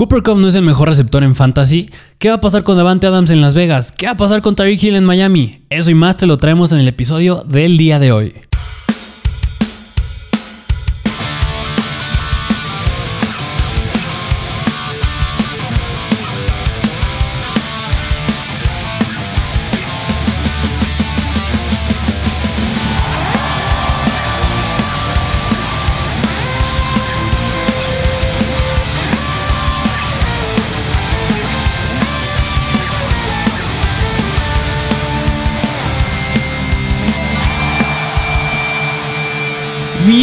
Cooper Cup no es el mejor receptor en fantasy. ¿Qué va a pasar con Davante Adams en Las Vegas? ¿Qué va a pasar con Tyreek Hill en Miami? Eso y más te lo traemos en el episodio del día de hoy.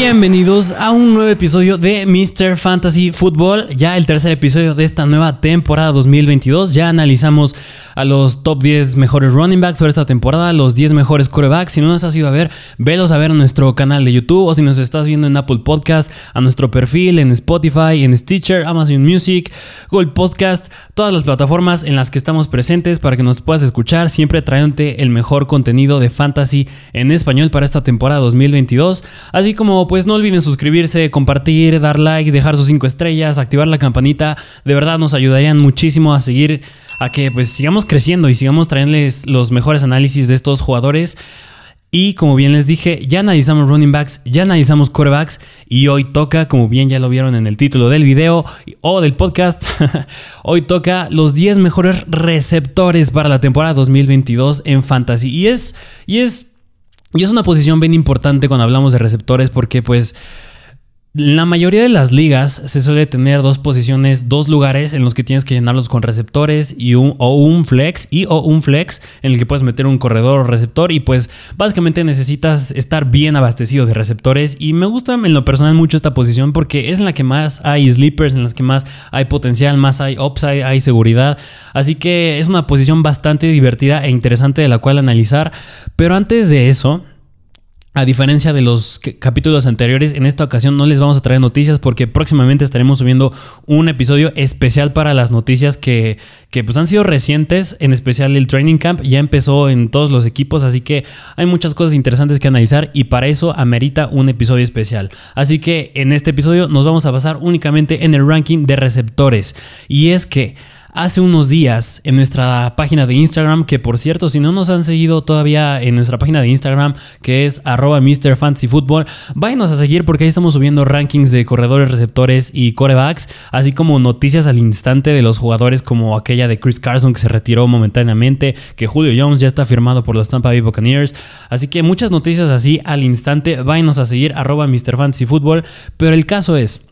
Bienvenidos a un nuevo episodio de Mr. Fantasy Football, ya el tercer episodio de esta nueva temporada 2022. Ya analizamos a los top 10 mejores running backs para esta temporada, los 10 mejores corebacks. Si no nos has ido a ver, velos a ver en nuestro canal de YouTube o si nos estás viendo en Apple Podcast, a nuestro perfil en Spotify, en Stitcher, Amazon Music, Google Podcast, todas las plataformas en las que estamos presentes para que nos puedas escuchar, siempre trayéndote el mejor contenido de fantasy en español para esta temporada 2022, así como pues no olviden suscribirse, compartir, dar like, dejar sus 5 estrellas, activar la campanita. De verdad nos ayudarían muchísimo a seguir, a que pues sigamos creciendo y sigamos trayéndoles los mejores análisis de estos jugadores. Y como bien les dije, ya analizamos running backs, ya analizamos quarterbacks y hoy toca, como bien ya lo vieron en el título del video o del podcast, hoy toca los 10 mejores receptores para la temporada 2022 en fantasy. Y es, y es y es una posición bien importante cuando hablamos de receptores porque pues la mayoría de las ligas se suele tener dos posiciones, dos lugares en los que tienes que llenarlos con receptores y un, o un flex y o un flex en el que puedes meter un corredor o receptor y pues básicamente necesitas estar bien abastecido de receptores y me gusta en lo personal mucho esta posición porque es en la que más hay sleepers, en las que más hay potencial, más hay upside, hay seguridad, así que es una posición bastante divertida e interesante de la cual analizar, pero antes de eso a diferencia de los capítulos anteriores, en esta ocasión no les vamos a traer noticias porque próximamente estaremos subiendo un episodio especial para las noticias que, que pues han sido recientes, en especial el Training Camp ya empezó en todos los equipos, así que hay muchas cosas interesantes que analizar y para eso amerita un episodio especial. Así que en este episodio nos vamos a basar únicamente en el ranking de receptores. Y es que hace unos días en nuestra página de Instagram, que por cierto, si no nos han seguido todavía en nuestra página de Instagram, que es arroba Mr. Váyanos a seguir porque ahí estamos subiendo rankings de corredores, receptores y corebacks, así como noticias al instante de los jugadores como aquella de Chris Carson que se retiró momentáneamente, que Julio Jones ya está firmado por los Tampa Bay Buccaneers, así que muchas noticias así al instante, váyanos a seguir arroba Mr. Pero el caso es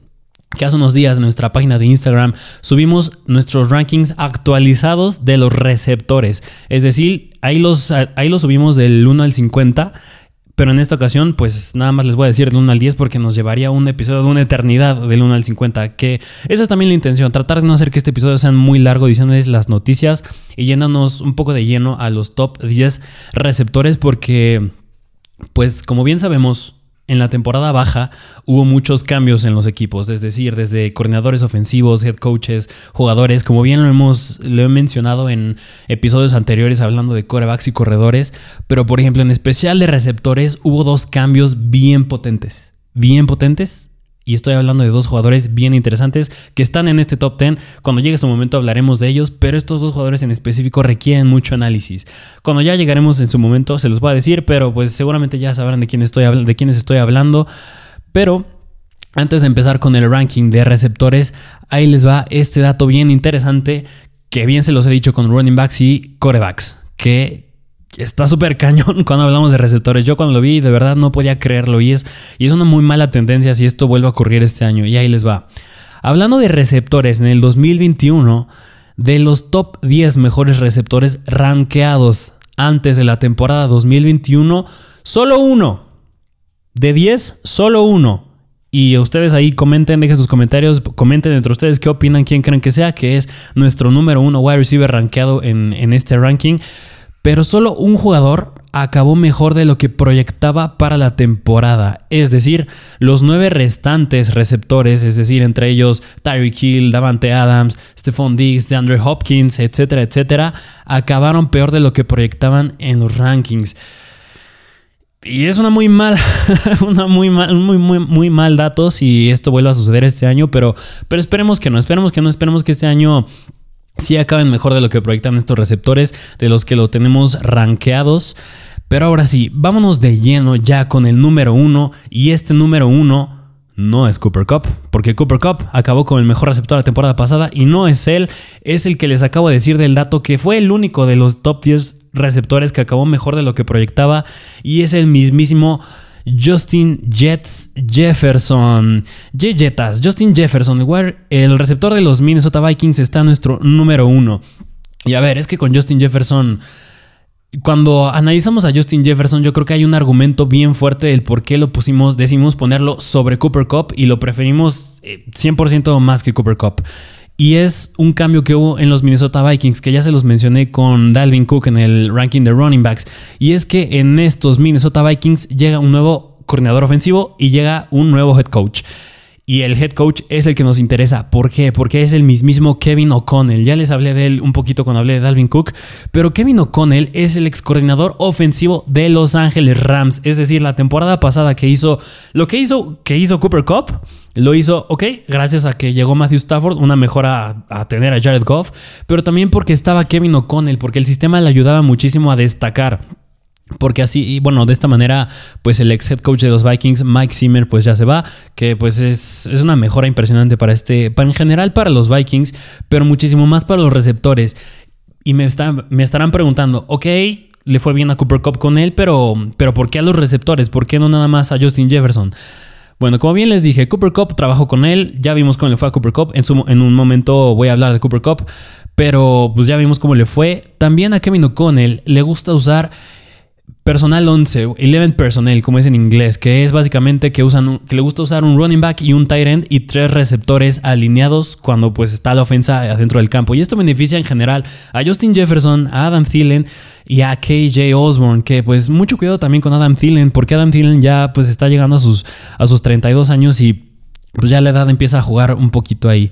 que hace unos días en nuestra página de Instagram subimos nuestros rankings actualizados de los receptores. Es decir, ahí los, ahí los subimos del 1 al 50. Pero en esta ocasión, pues nada más les voy a decir del 1 al 10 porque nos llevaría un episodio de una eternidad del 1 al 50. Que esa es también la intención, tratar de no hacer que este episodio sea muy largo diciéndoles las noticias y yéndonos un poco de lleno a los top 10 receptores porque, pues como bien sabemos, en la temporada baja hubo muchos cambios en los equipos, es decir, desde coordinadores ofensivos, head coaches, jugadores, como bien lo hemos lo he mencionado en episodios anteriores hablando de corebacks y corredores, pero por ejemplo en especial de receptores hubo dos cambios bien potentes, bien potentes y estoy hablando de dos jugadores bien interesantes que están en este top 10. Cuando llegue su momento hablaremos de ellos, pero estos dos jugadores en específico requieren mucho análisis. Cuando ya llegaremos en su momento se los voy a decir, pero pues seguramente ya sabrán de quién estoy, de quiénes estoy hablando. Pero antes de empezar con el ranking de receptores, ahí les va este dato bien interesante que bien se los he dicho con running backs y corebacks, que está súper cañón cuando hablamos de receptores. Yo cuando lo vi de verdad no podía creerlo y es, y es una muy mala tendencia si esto vuelve a ocurrir este año. Y ahí les va. Hablando de receptores, en el 2021, de los top 10 mejores receptores rankeados antes de la temporada 2021, solo uno. De 10, solo uno. Y ustedes ahí comenten, dejen sus comentarios, comenten entre ustedes qué opinan, quién creen que sea, que es nuestro número uno wide receiver rankeado en, en este ranking pero solo un jugador acabó mejor de lo que proyectaba para la temporada. Es decir, los nueve restantes receptores, es decir, entre ellos Tyreek Hill, Davante Adams, Stephon Diggs, DeAndre Hopkins, etcétera, etcétera, acabaron peor de lo que proyectaban en los rankings. Y es una muy mal, una muy mal, muy, muy, muy mal dato si esto vuelve a suceder este año, pero, pero esperemos que no, esperemos que no, esperemos que este año sí acaben mejor de lo que proyectan estos receptores, de los que lo tenemos rankeados. Pero ahora sí, vámonos de lleno ya con el número uno. Y este número uno no es Cooper Cup, porque Cooper Cup acabó con el mejor receptor la temporada pasada y no es él, es el que les acabo de decir del dato que fue el único de los top 10 receptores que acabó mejor de lo que proyectaba y es el mismísimo Justin Jets Jefferson. Jetas, Justin Jefferson, el receptor de los Minnesota Vikings está nuestro número uno. Y a ver, es que con Justin Jefferson cuando analizamos a Justin Jefferson, yo creo que hay un argumento bien fuerte del por qué lo pusimos, decidimos ponerlo sobre Cooper Cup y lo preferimos 100% eh, más que Cooper Cup. Y es un cambio que hubo en los Minnesota Vikings, que ya se los mencioné con Dalvin Cook en el ranking de running backs. Y es que en estos Minnesota Vikings llega un nuevo coordinador ofensivo y llega un nuevo head coach. Y el head coach es el que nos interesa. ¿Por qué? Porque es el mismísimo Kevin O'Connell. Ya les hablé de él un poquito cuando hablé de Dalvin Cook. Pero Kevin O'Connell es el ex coordinador ofensivo de Los Ángeles Rams. Es decir, la temporada pasada que hizo lo que hizo, que hizo Cooper Cup. Lo hizo, ok, gracias a que llegó Matthew Stafford, una mejora a, a tener a Jared Goff, pero también porque estaba Kevin O'Connell, porque el sistema le ayudaba muchísimo a destacar. Porque así, bueno, de esta manera, pues el ex head coach de los Vikings, Mike Zimmer, pues ya se va, que pues es, una mejora impresionante para este, para en general para los Vikings, pero muchísimo más para los receptores. Y me, me estarán preguntando, ok, le fue bien a Cooper Cup con él, pero, pero ¿por qué a los receptores? ¿Por qué no nada más a Justin Jefferson? Bueno, como bien les dije, Cooper Cup trabajó con él, ya vimos cómo le fue a Cooper Cup, en, en un momento voy a hablar de Cooper Cup, pero pues ya vimos cómo le fue. También a Kevin O'Connell le gusta usar Personal 11, 11 personnel, como es en inglés, que es básicamente que, usan, que le gusta usar un running back y un tight end y tres receptores alineados cuando pues está la ofensa adentro del campo. Y esto beneficia en general a Justin Jefferson, a Adam Thielen y a KJ Osborne, que pues mucho cuidado también con Adam Thielen, porque Adam Thielen ya pues está llegando a sus, a sus 32 años y pues ya la edad empieza a jugar un poquito ahí.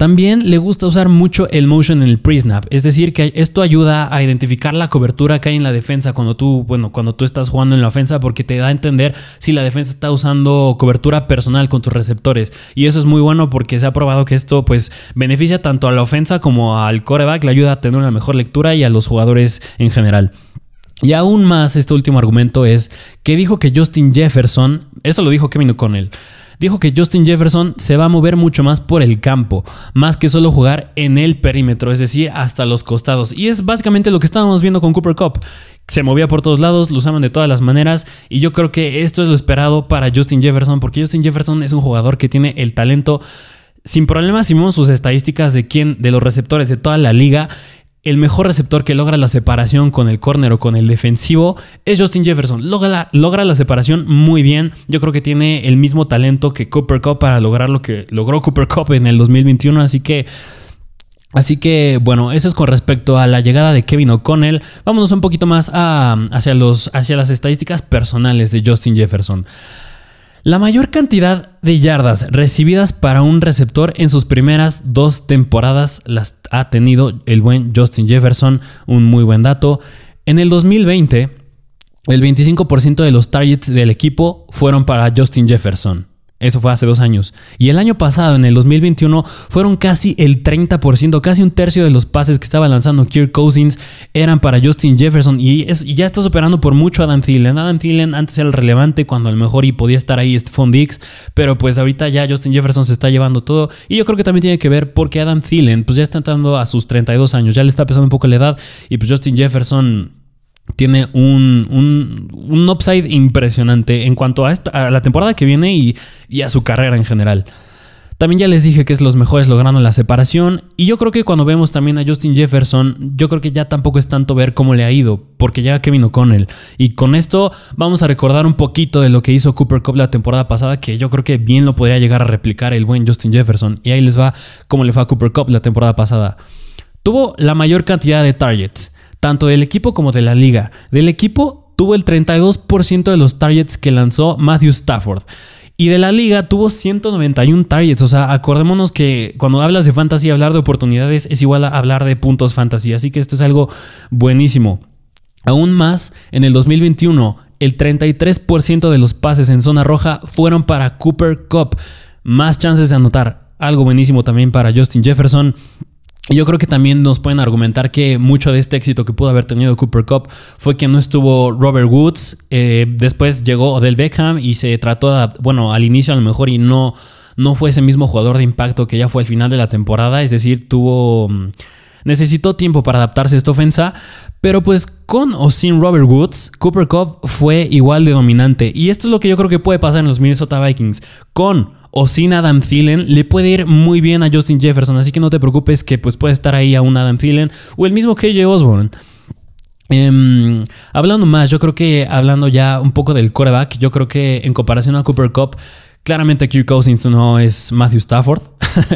También le gusta usar mucho el motion en el pre-snap, es decir, que esto ayuda a identificar la cobertura que hay en la defensa cuando tú, bueno, cuando tú estás jugando en la ofensa porque te da a entender si la defensa está usando cobertura personal con tus receptores. Y eso es muy bueno porque se ha probado que esto pues beneficia tanto a la ofensa como al coreback, le ayuda a tener una mejor lectura y a los jugadores en general. Y aún más, este último argumento es que dijo que Justin Jefferson, eso lo dijo Kevin O'Connell, dijo que Justin Jefferson se va a mover mucho más por el campo, más que solo jugar en el perímetro, es decir, hasta los costados. Y es básicamente lo que estábamos viendo con Cooper Cup. Se movía por todos lados, lo usaban de todas las maneras y yo creo que esto es lo esperado para Justin Jefferson porque Justin Jefferson es un jugador que tiene el talento sin problemas si vemos sus estadísticas de quién de los receptores de toda la liga el mejor receptor que logra la separación con el corner o con el defensivo es Justin Jefferson. Logra, logra, la separación muy bien. Yo creo que tiene el mismo talento que Cooper Cup para lograr lo que logró Cooper Cup en el 2021. Así que, así que bueno, eso es con respecto a la llegada de Kevin O'Connell. Vámonos un poquito más hacia, los, hacia las estadísticas personales de Justin Jefferson. La mayor cantidad de yardas recibidas para un receptor en sus primeras dos temporadas las ha tenido el buen Justin Jefferson, un muy buen dato. En el 2020, el 25% de los targets del equipo fueron para Justin Jefferson. Eso fue hace dos años. Y el año pasado, en el 2021, fueron casi el 30%, casi un tercio de los pases que estaba lanzando Kirk Cousins eran para Justin Jefferson. Y, ya está superando por mucho a Adam Thielen. Adam Thielen antes era el relevante cuando a lo mejor y podía estar ahí Stephon Diggs. Pero pues ahorita ya Justin Jefferson se está llevando todo. Y yo creo que también tiene que ver porque Adam Thielen pues ya está entrando a sus 32 años. Ya le está pesando un poco la edad. Y pues Justin Jefferson tiene un, un, upside impresionante en cuanto a, la temporada que viene y, a su carrera en general. También ya les dije que es los mejores logrando la separación. Y yo creo que cuando vemos también a Justin Jefferson, yo creo que ya tampoco es tanto ver cómo le ha ido, porque llega Kevin O'Connell. Y con esto vamos a recordar un poquito de lo que hizo Cooper Cup la temporada pasada, que yo creo que bien lo podría llegar a replicar el buen Justin Jefferson. Y ahí les va cómo le fue a Cooper Cup la temporada pasada. Tuvo la mayor cantidad de targets tanto del equipo como de la liga. Del equipo tuvo el 32% de los targets que lanzó Matthew Stafford. Y de la liga tuvo 191 targets. O sea, acordémonos que cuando hablas de fantasy, hablar de oportunidades es igual a hablar de puntos fantasy. Así que esto es algo buenísimo. Aún más, en el 2021, el 33% de los pases en zona roja fueron para Cooper Cup. Más chances de anotar. Algo buenísimo también para Justin Jefferson. Yo creo que también nos pueden argumentar que mucho de este éxito que pudo haber tenido Cooper Cup fue que no estuvo Robert Woods. Eh, después llegó Odell Beckham y se trató, de, bueno, al inicio a lo mejor y no, no fue ese mismo jugador de impacto que ya fue al final de la temporada. Es decir, tuvo mm, necesitó tiempo para adaptarse a esta ofensa, pero pues con o sin Robert Woods, Cooper Cup fue igual de dominante. Y esto es lo que yo creo que puede pasar en los Minnesota Vikings. Con o sin Adam Thielen, le puede ir muy bien a Justin Jefferson. Así que no te preocupes que pues puede estar ahí a un Adam Thielen o el mismo KJ Osborne. Em, hablando más, yo creo que hablando ya un poco del quarterback, yo creo que en comparación a Cooper Cup, claramente Kirk Cousins no es Matthew Stafford.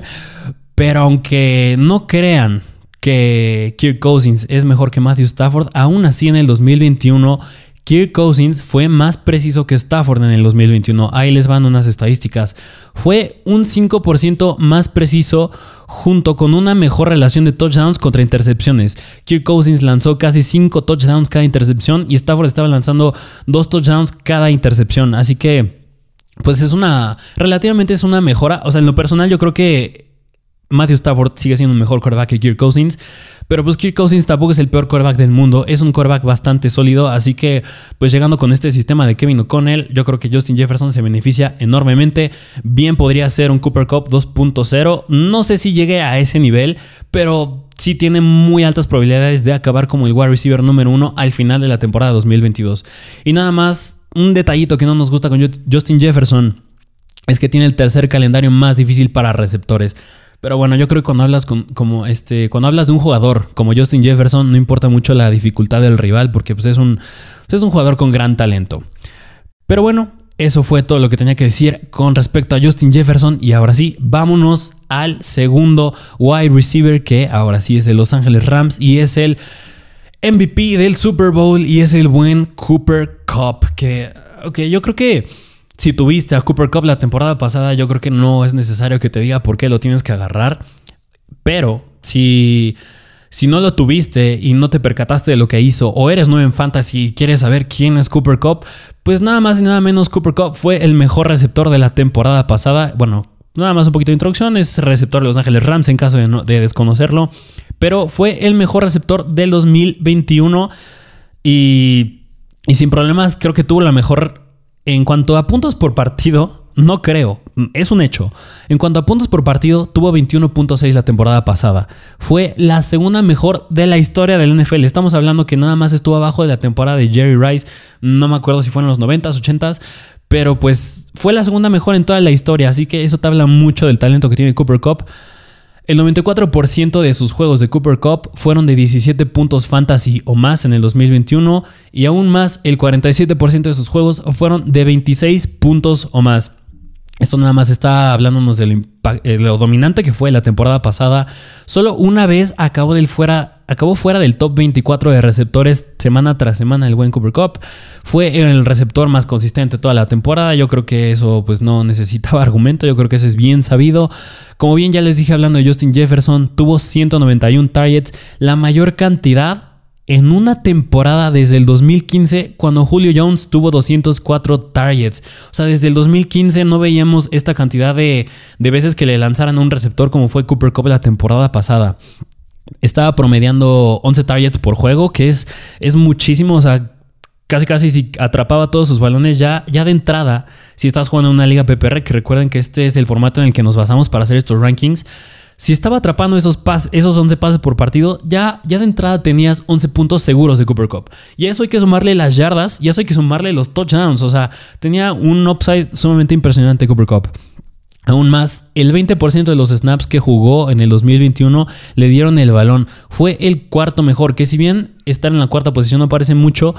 pero aunque no crean que Kirk Cousins es mejor que Matthew Stafford, aún así en el 2021 Kirk Cousins fue más preciso que Stafford en el 2021. Ahí les van unas estadísticas. Fue un 5% más preciso junto con una mejor relación de touchdowns contra intercepciones. Kirk Cousins lanzó casi 5 touchdowns cada intercepción y Stafford estaba lanzando 2 touchdowns cada intercepción. Así que, pues es una, relativamente es una mejora. O sea, en lo personal yo creo que Matthew Stafford sigue siendo un mejor quarterback que Kirk Cousins. Pero pues Kirk Cousins tampoco es el peor quarterback del mundo. Es un quarterback bastante sólido. Así que pues llegando con este sistema de Kevin O'Connell, yo creo que Justin Jefferson se beneficia enormemente. Bien podría ser un Cooper Cup 2.0. No sé si llegue a ese nivel, pero sí tiene muy altas probabilidades de acabar como el wide receiver número uno al final de la temporada 2022. Y nada más, un detallito que no nos gusta con Justin Jefferson es que tiene el tercer calendario más difícil para receptores. Pero bueno, yo creo que cuando hablas como este, cuando hablas de un jugador como Justin Jefferson, no importa mucho la dificultad del rival, porque pues, es, un, es un jugador con gran talento. Pero bueno, eso fue todo lo que tenía que decir con respecto a Justin Jefferson. Y ahora sí, vámonos al segundo wide receiver, que ahora sí es de Los Ángeles Rams y es el MVP del Super Bowl y es el buen Cooper Cup. Que, ok, yo creo que si tuviste a Cooper Cup la temporada pasada, yo creo que no es necesario que te diga por qué lo tienes que agarrar. Pero si, si no lo tuviste y no te percataste de lo que hizo, o eres nuevo en Fantasy y quieres saber quién es Cooper Cup, pues nada más y nada menos Cooper Cup fue el mejor receptor de la temporada pasada. Bueno, nada más un poquito de introducción, es receptor de Los Ángeles Rams en caso de, de desconocerlo, pero fue el mejor receptor del 2021 y, y sin problemas creo que tuvo la mejor en cuanto a puntos por partido, no creo, es un hecho. En cuanto a puntos por partido, tuvo 21.6 la temporada pasada. Fue la segunda mejor de la historia del NFL. Estamos hablando que nada más estuvo abajo de la temporada de Jerry Rice. No me acuerdo si fue en los 90s, 80s, pero pues fue la segunda mejor en toda la historia. Así que eso te habla mucho del talento que tiene Cooper Cup. El 94% de sus juegos de Cooper Cup fueron de 17 puntos fantasy o más en el 2021 y aún más el 47% de sus juegos fueron de 26 puntos o más. Esto nada más está hablándonos de eh, lo dominante que fue la temporada pasada. Solo una vez acabó del fuera acabó fuera del top 24 de receptores semana tras semana el buen Cooper Cup. Fue el receptor más consistente toda la temporada. Yo creo que eso pues no necesitaba argumento. Yo creo que eso es bien sabido. Como bien ya les dije hablando de Justin Jefferson, tuvo 191 targets, la mayor cantidad en una temporada desde el 2015 cuando Julio Jones tuvo 204 targets. O sea, desde el 2015 no veíamos esta cantidad de, de veces que le lanzaran a un receptor como fue Cooper Cup la temporada pasada estaba promediando 11 targets por juego, que es, es muchísimo. O sea, casi casi si atrapaba todos sus balones ya, ya de entrada, si estás jugando en una liga PPR, que recuerden que este es el formato en el que nos basamos para hacer estos rankings. Si estaba atrapando esos, pas, esos 11 pases por partido, ya, ya de entrada tenías 11 puntos seguros de Cooper Cup. Y a eso hay que sumarle las yardas y a eso hay que sumarle los touchdowns. O sea, tenía un upside sumamente impresionante Cooper Cup. Aún más, el 20% de los snaps que jugó en el 2021 le dieron el balón. Fue el cuarto mejor, que si bien estar en la cuarta posición no parece mucho,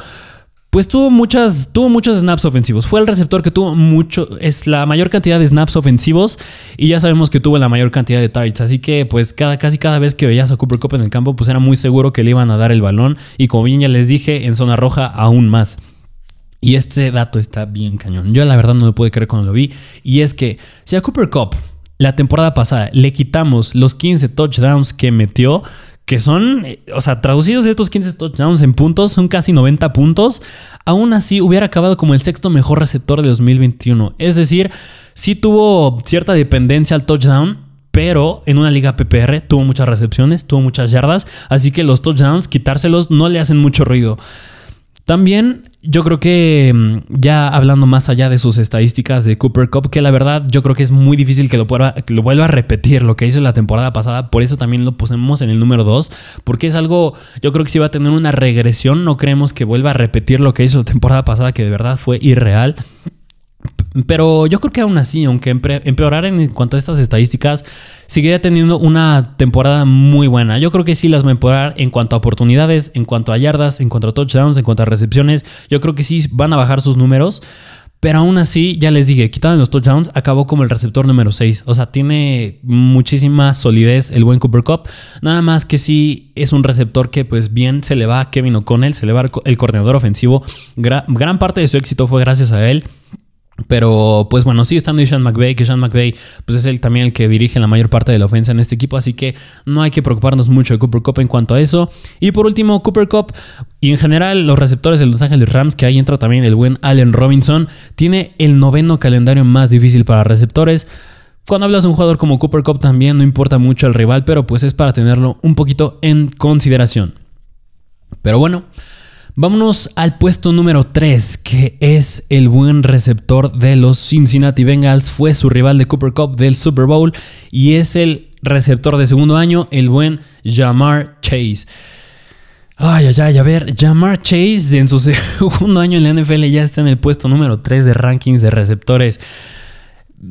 pues tuvo muchas, tuvo muchos snaps ofensivos. Fue el receptor que tuvo mucho, es la mayor cantidad de snaps ofensivos y ya sabemos que tuvo la mayor cantidad de targets. Así que pues cada, casi cada vez que veías a Cooper Cup en el campo, pues era muy seguro que le iban a dar el balón y como bien ya les dije, en zona roja aún más. Y este dato está bien cañón. Yo la verdad no me pude creer cuando lo vi. Y es que si a Cooper Cup la temporada pasada le quitamos los 15 touchdowns que metió, que son, eh, o sea, traducidos estos 15 touchdowns en puntos, son casi 90 puntos, aún así hubiera acabado como el sexto mejor receptor de 2021. Es decir, sí tuvo cierta dependencia al touchdown, pero en una liga PPR tuvo muchas recepciones, tuvo muchas yardas, así que los touchdowns, quitárselos no le hacen mucho ruido. También yo creo que mm, ya hablando más allá de sus estadísticas de Cooper Cup, que la verdad yo creo que es muy difícil que lo, lo vuelva a repetir lo que hizo la temporada pasada, por eso también lo pusimos en el número 2, porque es algo, yo creo que si va a tener una regresión, no creemos que vuelva a repetir lo que hizo la temporada pasada, que de verdad fue irreal. Pero yo creo que aún así, aunque empeorar en cuanto a estas estadísticas, seguiría teniendo una temporada muy buena. Yo creo que sí las va a empeorar en cuanto a oportunidades, en cuanto a yardas, en cuanto a touchdowns, en cuanto a recepciones. Yo creo que sí van a bajar sus números. Pero aún así, ya les dije, quitando los touchdowns, acabó como el receptor número 6. O sea, tiene muchísima solidez el buen Cooper Cup. Nada más que sí es un receptor que pues bien se le va a Kevin O'Connell, se le va el coordinador ofensivo. gran parte de su éxito fue gracias a él. Pero pues bueno, sigue estando Sean McVay, que Sean McVay pues es él también el que dirige la mayor parte de la ofensa en este equipo, así que no hay que preocuparnos mucho de Cooper Cup en cuanto a eso. Y por último, Cooper Cup y en general los receptores de Los Ángeles Rams, que ahí entra también el buen Allen Robinson, tiene el noveno calendario más difícil para receptores. Cuando hablas de un jugador como Cooper Cup también no importa mucho el rival, pero pues es para tenerlo un poquito en consideración. Pero bueno, Vámonos al puesto número 3, que es el buen receptor de los Cincinnati Bengals. Fue su rival de Cooper Cup del Super Bowl y es el receptor de segundo año, el buen Jamar Chase. Ay, ay, ay, a ver, Jamar Chase en su segundo año en la NFL ya está en el puesto número 3 de rankings de receptores.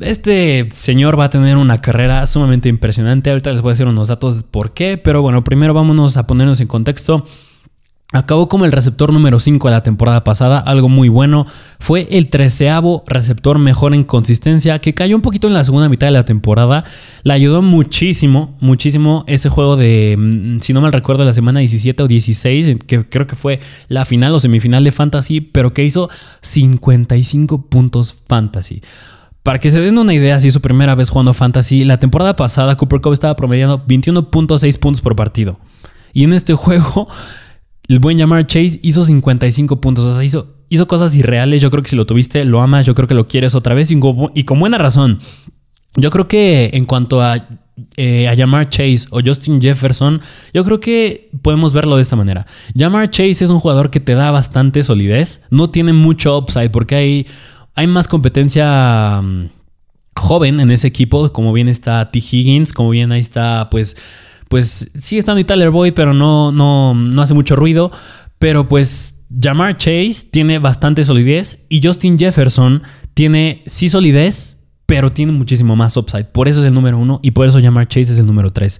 Este señor va a tener una carrera sumamente impresionante. Ahorita les voy a decir unos datos por qué, pero bueno, primero vámonos a ponernos en contexto. Acabó como el receptor número 5 de la temporada pasada, algo muy bueno. Fue el treceavo receptor mejor en consistencia, que cayó un poquito en la segunda mitad de la temporada. Le ayudó muchísimo, muchísimo ese juego de, mm, si no mal recuerdo, la semana 17 o 16, que creo que fue la final o semifinal de Fantasy, pero que hizo 55 puntos Fantasy. Para que se den una idea, si es su primera vez jugando Fantasy, la temporada pasada Cooper Cup estaba promediando 21.6 puntos por partido. Y en este juego el buen Jamar Chase hizo 55 puntos. O sea, hizo, hizo cosas irreales. Yo creo que si lo tuviste, lo amas. Yo creo que lo quieres otra vez y con, buena razón. Yo creo que en cuanto a, eh, a Jamar Chase o Justin Jefferson, yo creo que podemos verlo de esta manera. Jamar Chase es un jugador que te da bastante solidez. No tiene mucho upside porque hay, hay más competencia mm, joven en ese equipo. Como bien está T. Higgins, como bien ahí está, pues pues sigue estando Tyler Boyd, pero no, no, no hace mucho ruido. Pero pues Jamar Chase tiene bastante solidez y Justin Jefferson tiene sí solidez, pero tiene muchísimo más upside. Por eso es el número uno y por eso Jamar Chase es el número tres.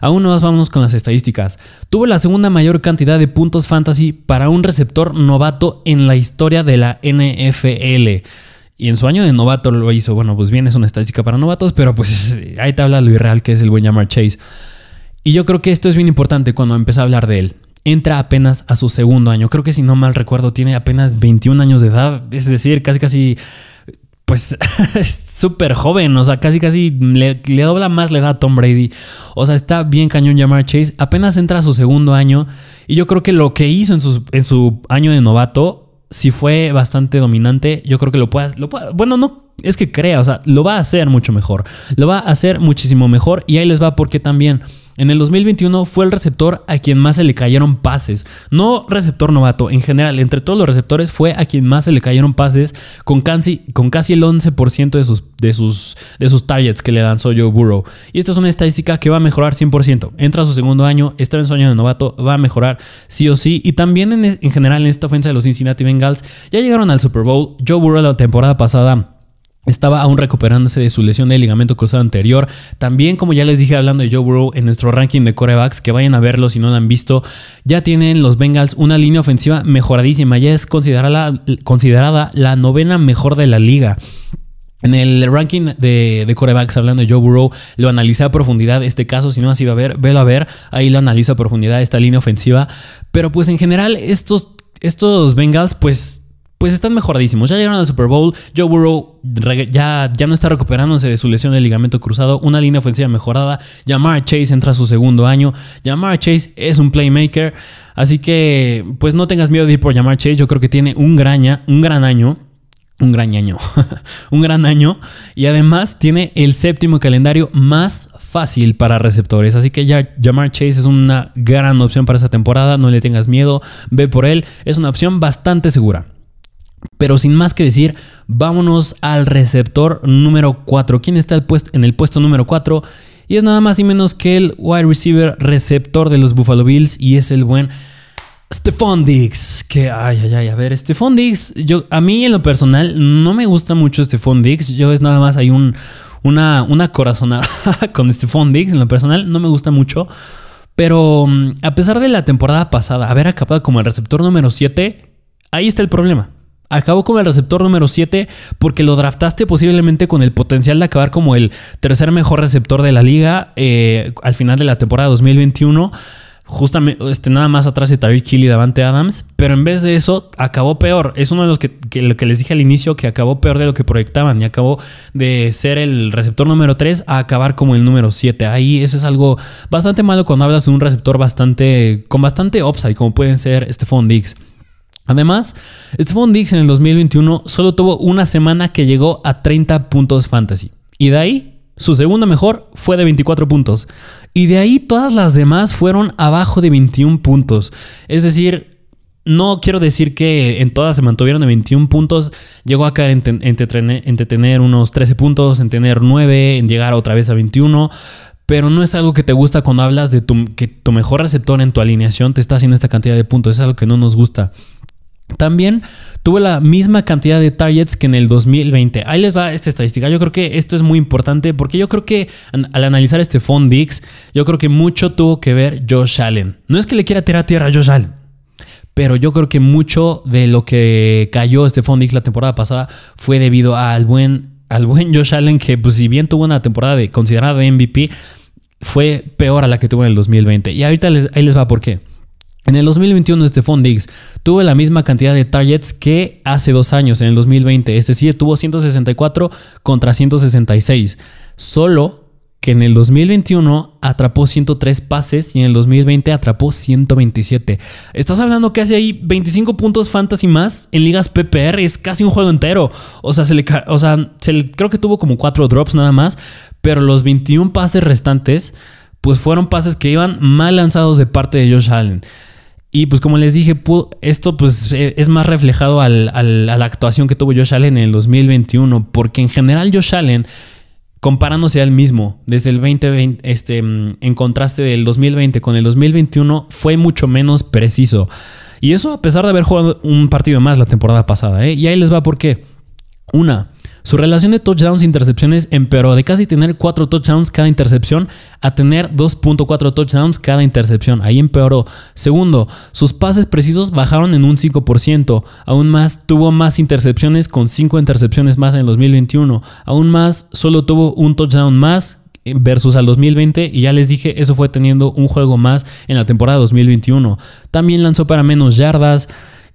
Aún más vamos con las estadísticas. Tuvo la segunda mayor cantidad de puntos fantasy para un receptor novato en la historia de la NFL. Y en su año de novato lo hizo. Bueno, pues bien, es una estadística para novatos, pero pues ahí te habla lo irreal que es el buen Jamar Chase. Y yo creo que esto es bien importante cuando empecé a hablar de él. Entra apenas a su segundo año. Creo que si no mal recuerdo, tiene apenas 21 años de edad. Es decir, casi casi. Pues es súper joven. O sea, casi casi le, dobla más la edad a Tom Brady. O sea, está bien cañón llamar Chase. Apenas entra a su segundo año. Y yo creo que lo que hizo en su, en su año de novato si fue bastante dominante, yo creo que lo puede, lo Bueno, no es que crea, o sea, lo va a hacer mucho mejor. Lo va a hacer muchísimo mejor. Y ahí les va porque también. En el 2021 fue el receptor a quien más se le cayeron pases. No receptor novato, en general, entre todos los receptores fue a quien más se le cayeron pases con casi, con casi el 11% de sus, de, sus, de sus targets que le lanzó Joe Burrow. Y esta es una estadística que va a mejorar 100%. Entra a su segundo año, está en su año de novato, va a mejorar sí o sí. Y también en, en general en esta ofensa de los Cincinnati Bengals ya llegaron al Super Bowl. Joe Burrow la temporada pasada estaba aún recuperándose de su lesión de ligamento cruzado anterior. También, como ya les dije hablando de Joe Burrow en nuestro ranking de corebacks, que vayan a verlo si no lo han visto, ya tienen los Bengals una línea ofensiva mejoradísima. Ya es considerada, considerada la novena mejor de la liga. En el ranking de, de, corebacks, hablando de Joe Burrow, lo analicé a profundidad. Este caso, si no has ido a ver, velo a ver. Ahí lo analizo a profundidad, esta línea ofensiva. Pero pues en general, estos, estos Bengals, pues pues están mejoradísimos. Ya llegaron al Super Bowl. Joe Burrow ya, ya no está recuperándose de su lesión del ligamento cruzado. Una línea ofensiva mejorada. Jamar Chase entra a su segundo año. Jamar Chase es un playmaker. Así que, pues no tengas miedo de ir por Jamar Chase. Yo creo que tiene un gran, un gran año un gran año, un gran año y además tiene el séptimo calendario más fácil para receptores, así que ya Jamar Chase es una gran opción para esta temporada, no le tengas miedo, ve por él, es una opción bastante segura. Pero sin más que decir, vámonos al receptor número 4. ¿Quién está en el puesto número 4? Y es nada más y menos que el wide receiver receptor de los Buffalo Bills y es el buen Stephon Diggs, que ay, ay, ay, a ver, Stephon Diggs, yo, a mí en lo personal no me gusta mucho Stephon Diggs, yo es nada más hay un, una, una corazonada con Stephon Diggs, en lo personal no me gusta mucho, pero mm, a pesar de la temporada pasada haber acabado como el receptor número 7, ahí está el problema. Acabó como el receptor número 7 porque lo draftaste posiblemente con el potencial de acabar como el tercer mejor receptor de la liga eh, al final de la temporada 2021 justamente este, nada más atrás de Tariq Hill y Davante Adams, pero en vez de eso acabó peor. Es uno de los que, que, que, les dije al inicio que acabó peor de lo que proyectaban y acabó de ser el receptor número 3 a acabar como el número 7. Ahí eso es algo bastante malo cuando hablas de un receptor bastante con bastante upside como pueden ser Stephon Diggs. Además, Stephon Diggs en el 2021 solo tuvo una semana que llegó a 30 puntos fantasy. Y de ahí su segunda mejor fue de 24 puntos. Y de ahí todas las demás fueron abajo de 21 puntos. Es decir, no quiero decir que en todas se mantuvieron de 21 puntos. Llegó a caer entre, tener unos 13 puntos, en tener 9, en llegar otra vez a 21. Pero no es algo que te gusta cuando hablas de que tu mejor receptor en tu alineación te está haciendo esta cantidad de puntos. Es algo que no nos gusta. También tuvo la misma cantidad de targets que en el 2020. Ahí les va esta estadística. Yo creo que esto es muy importante porque yo creo que al analizar este Phone Dix, yo creo que mucho tuvo que ver Josh Allen. No es que le quiera tirar a tierra a Josh Allen, pero yo creo que mucho de lo que cayó este Phone Dix la temporada pasada fue debido al buen, al buen Josh Allen que pues si bien tuvo una temporada de, considerada de MVP, fue peor a la que tuvo en el 2020. Y ahorita ahí les va por qué. En el 2021 Stephon Diggs tuvo la misma cantidad de targets que hace dos años, en el 2020. Es decir, tuvo 164 contra 166. Solo que en el 2021 atrapó 103 pases y en el 2020 atrapó 127. Estás hablando que hace ahí 25 puntos fantasy más en ligas PPR, es casi un juego entero. O sea, se le, o sea, creo que tuvo como 4 drops nada más, pero los 21 pases restantes pues fueron pases que iban mal lanzados de parte de Josh Allen. Y pues como les dije, esto pues e, es más reflejado a la actuación que tuvo Josh Allen en el 2021, porque en general Josh Allen, comparándose al mismo, desde el 2020, este, en contraste del 2020 con el 2021, fue mucho menos preciso. Y eso a pesar de haber jugado un partido más la temporada pasada. ¿eh? Y ahí les va por qué. Una, su relación de touchdowns e intercepciones empeoró de casi tener 4 touchdowns cada intercepción a tener 2.4 touchdowns cada intercepción. Ahí empeoró. Segundo, sus pases precisos bajaron en un 5%. Aún más, tuvo más intercepciones con 5 intercepciones más en el 2021. Aún más, solo tuvo un touchdown más versus al 2020 y ya les dije, eso fue teniendo un juego más en la temporada 2021. También lanzó para menos yardas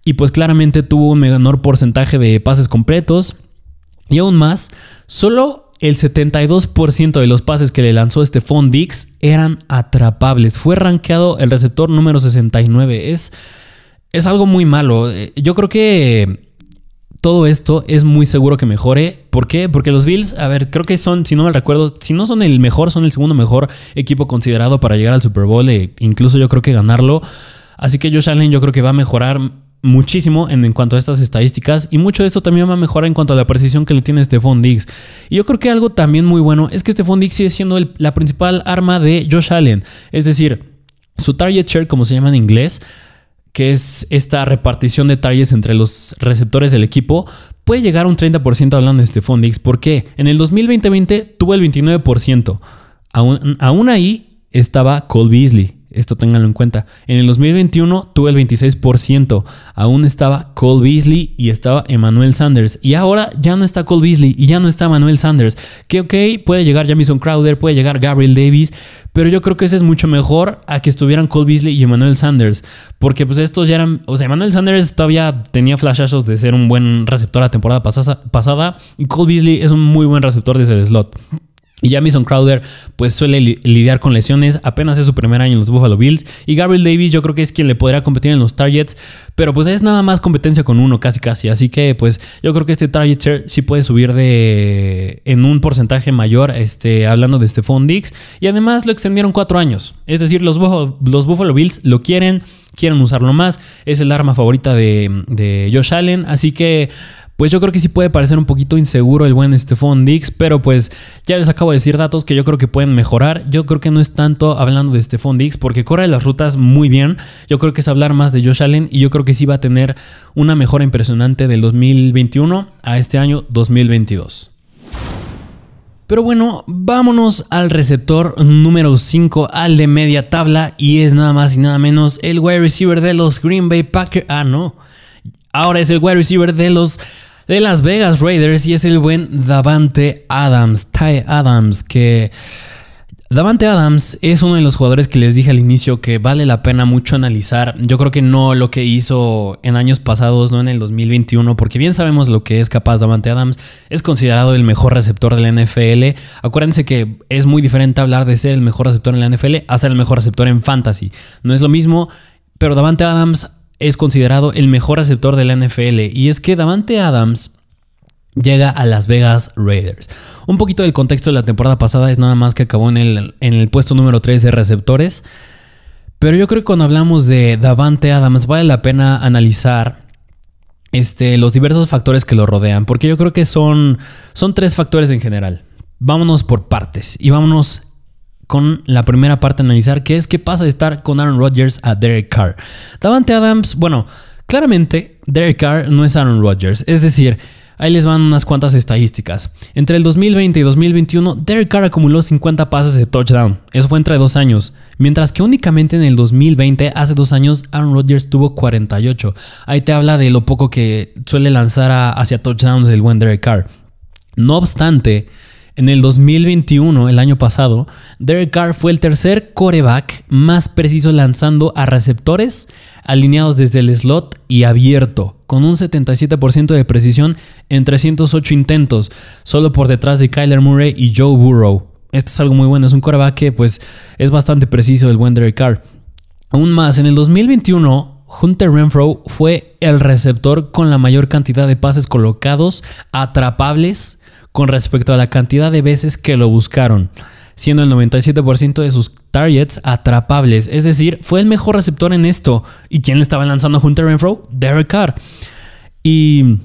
y pues claramente tuvo un menor porcentaje de pases completos y aún más, solo el 72% de los pases que le lanzó este Dix eran atrapables. Fue rankeado el receptor número 69. Es, es algo muy malo. Yo creo que todo esto es muy seguro que mejore. ¿Por qué? Porque los Bills, a ver, creo que son, si no me recuerdo, si no son el mejor, son el segundo mejor equipo considerado para llegar al Super Bowl e incluso yo creo que ganarlo. Así que Josh Allen yo creo que va a mejorar muchísimo en, cuanto a estas estadísticas y mucho de esto también va a mejorar en cuanto a la precisión que le tiene Stephon Diggs. Y yo creo que algo también muy bueno es que Stephon Diggs sigue siendo la principal arma de Josh Allen. Es decir, su target share, como se llama en inglés, que es esta repartición de targets entre los receptores del equipo, puede llegar a un 30% hablando de Stephon Diggs. ¿Por qué? En el 2020 tuvo el 29%. Aún, aún ahí estaba Cole Beasley Esto ténganlo en cuenta. En el 2021 tuvo el 26%. Aún estaba Cole Beasley y estaba Emmanuel Sanders. Y ahora ya no está Cole Beasley y ya no está Emmanuel Sanders. Que ok, puede llegar Jamison Crowder, puede llegar Gabriel Davis. Pero yo creo que ese es mucho mejor a que estuvieran Cole Beasley y Emmanuel Sanders. Porque pues estos ya eran... O sea, Emmanuel Sanders todavía tenía flashazos de ser un buen receptor la temporada pasada. Y Cole Beasley es un muy buen receptor desde el slot. Y Jamison Crowder pues suele lidiar con lesiones, apenas es su primer año en los Buffalo Bills. Y Gabriel Davis yo creo que es quien le podrá competir en los targets, pero pues es nada más competencia con uno casi casi, así que pues yo creo que este target share sí puede subir de en un porcentaje mayor, este, hablando de Stephon Dix y además lo extendieron cuatro años, es decir, los Buffalo, los Buffalo Bills lo quieren, quieren usarlo más, es el arma favorita de, de Josh Allen, así que pues yo creo que sí puede parecer un poquito inseguro el buen Stephon Dix, pero pues ya les acabo de decir datos que yo creo que pueden mejorar. Yo creo que no es tanto hablando de Stephon Dix porque corre las rutas muy bien. Yo creo que es hablar más de Josh Allen y yo creo que sí va a tener una mejora impresionante del 2021 a este año 2022. Pero bueno, vámonos al receptor número 5, al de media tabla, y es nada más y nada menos el wide receiver de los Green Bay Packers. Ah, no. Ahora es el wide receiver de los de Las Vegas Raiders y es el buen Davante Adams, Ty Adams, que Davante Adams es uno de los jugadores que les dije al inicio que vale la pena mucho analizar. Yo creo que no lo que hizo en años pasados, no en el 2021, porque bien sabemos lo que es capaz Davante Adams. Es considerado el mejor receptor de la NFL. Acuérdense que es muy diferente hablar de ser el mejor receptor en la NFL a ser el mejor receptor en fantasy. No es lo mismo, pero Davante Adams es considerado el mejor receptor de la NFL y es que Davante Adams llega a Las Vegas Raiders. Un poquito del contexto de la temporada pasada es nada más que acabó en el, en el puesto número 3 de receptores. Pero yo creo que cuando hablamos de Davante Adams vale la pena analizar este, los diversos factores que lo rodean, porque yo creo que son, son tres factores en general. Vámonos por partes y vámonos con la primera parte a analizar, que es qué pasa de estar con Aaron Rodgers a Derek Carr. Davante Adams, bueno, claramente Derek Carr no es Aaron Rodgers, es decir, Ahí les van unas cuantas estadísticas. Entre el 2020 y 2021, Derek Carr acumuló 50 pases de touchdown. Eso fue entre dos años. Mientras que únicamente en el 2020, hace dos años, Aaron Rodgers tuvo 48. Ahí te habla de lo poco que suele lanzar hacia touchdowns el buen Derek Carr. No obstante, en el 2021, el año pasado, Derek Carr fue el tercer coreback más preciso lanzando a receptores alineados desde el slot y abierto, con un 77% de precisión en 308 intentos, solo por detrás de Kyler Murray y Joe Burrow. Esto es algo muy bueno, es un coreback que pues es bastante preciso el buen Derek Carr. Aún más, en el 2021, Hunter Renfro fue el receptor con la mayor cantidad de pases colocados atrapables con respecto a la cantidad de veces que lo buscaron, siendo el 97% de sus targets atrapables. Es decir, fue el mejor receptor en esto. ¿Y quién le estaba lanzando a Hunter Renfro? Derek Carr. Y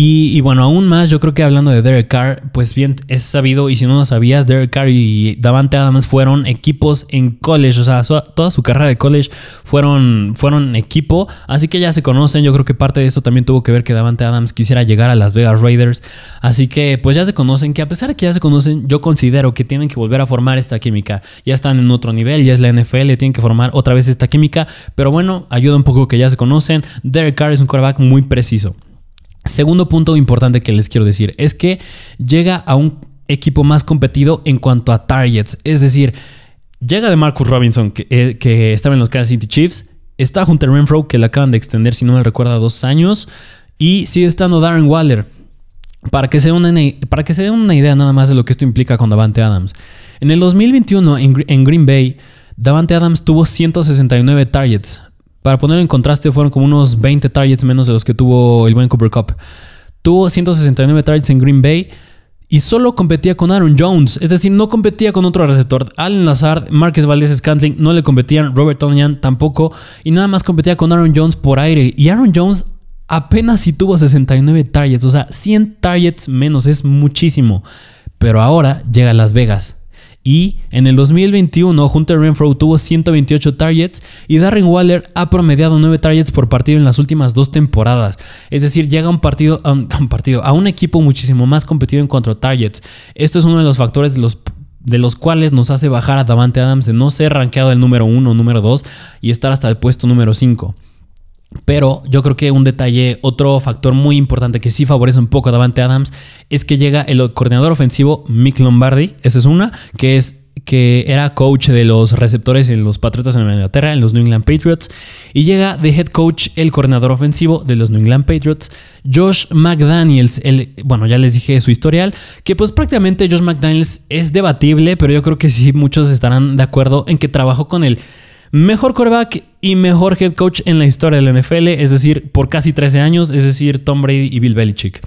y, bueno, aún más, yo creo que hablando de Derek Carr, pues bien, es sabido, y si no lo sabías, Derek Carr y Davante Adams fueron equipos en college, o sea, toda su carrera de college fueron, fueron equipo, así que ya se conocen, yo creo que parte de esto también tuvo que ver que Davante Adams quisiera llegar a Las Vegas Raiders, así que pues ya se conocen, que a pesar de que ya se conocen, yo considero que tienen que volver a formar esta química, ya están en otro nivel, ya es la NFL, tienen que formar otra vez esta química, pero bueno, ayuda un poco que ya se conocen, Derek Carr es un quarterback muy preciso. Segundo punto importante que les quiero decir es que llega a un equipo más competido en cuanto a targets. Es decir, llega de Marcus Robinson, que, eh, estaba en los Kansas City Chiefs. Está Hunter Renfro, que le acaban de extender, si no me recuerda, dos años. Y sigue estando Darren Waller. Para que, se una, para que den una idea nada más de lo que esto implica con Davante Adams. En el 2021, en, en Green Bay, Davante Adams tuvo 169 targets, para ponerlo en contraste, fueron como unos 20 targets menos de los que tuvo el buen Cooper Cup. Tuvo 169 targets en Green Bay y solo competía con Aaron Jones, es decir, no competía con otro receptor. Allen Lazard, Marquez Valdez Scantling no le competían, Robert Tonyan tampoco, y nada más competía con Aaron Jones por aire. Y Aaron Jones apenas si tuvo 69 targets, o sea, 100 targets menos, es muchísimo. Pero ahora llega a Las Vegas y en el 2021, Hunter Renfro tuvo 128 targets y Darren Waller ha promediado 9 targets por partido en las últimas dos temporadas. Es decir, llega un partido, a un, partido, a un equipo muchísimo más competido en cuanto a targets. Esto es uno de los factores de los de los cuales nos hace bajar a Davante Adams de no ser rankeado el número 1 o número 2 y estar hasta el puesto número 5. Pero yo creo que un detalle, otro factor muy importante que sí favorece un poco a Davante Adams es que llega el coordinador ofensivo Mick Lombardi, esa es una, que es que era coach de los receptores en los Patriotas en Inglaterra, en los New England Patriots, y llega de head coach el coordinador ofensivo de los New England Patriots, Josh McDaniels. El, bueno, ya les dije su historial, que pues prácticamente Josh McDaniels es debatible, pero yo creo que sí muchos estarán de acuerdo en que trabajó con el mejor quarterback y mejor head coach en la historia del NFL, es decir, por casi 13 años, es decir, Tom Brady y Bill Belichick.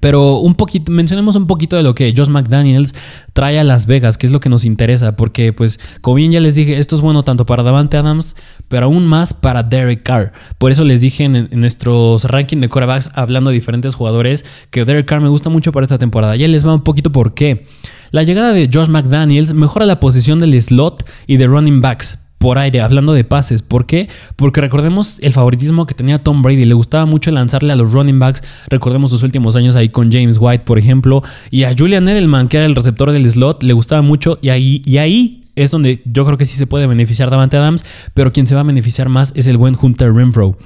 Pero un poquito, mencionemos un poquito de lo que Josh McDaniels trae a Las Vegas, que es lo que nos interesa, porque pues como bien ya les dije, esto es bueno tanto para Davante Adams, pero aún más para Derek Carr. Por eso les dije en, nuestros ranking de quarterbacks, hablando de diferentes jugadores, que Derek Carr me gusta mucho para esta temporada. Ya les va un poquito por qué. La llegada de Josh McDaniels mejora la posición del slot y de running backs por aire, hablando de pases. ¿Por qué? Porque recordemos el favoritismo que tenía Tom Brady. Le gustaba mucho lanzarle a los running backs. Recordemos sus últimos años ahí con James White, por ejemplo. Y a Julian Edelman, que era el receptor del slot, le gustaba mucho. Y ahí, y ahí es donde yo creo que sí se puede beneficiar Davante Adams. Pero quien se va a beneficiar más es el buen Hunter Renfro.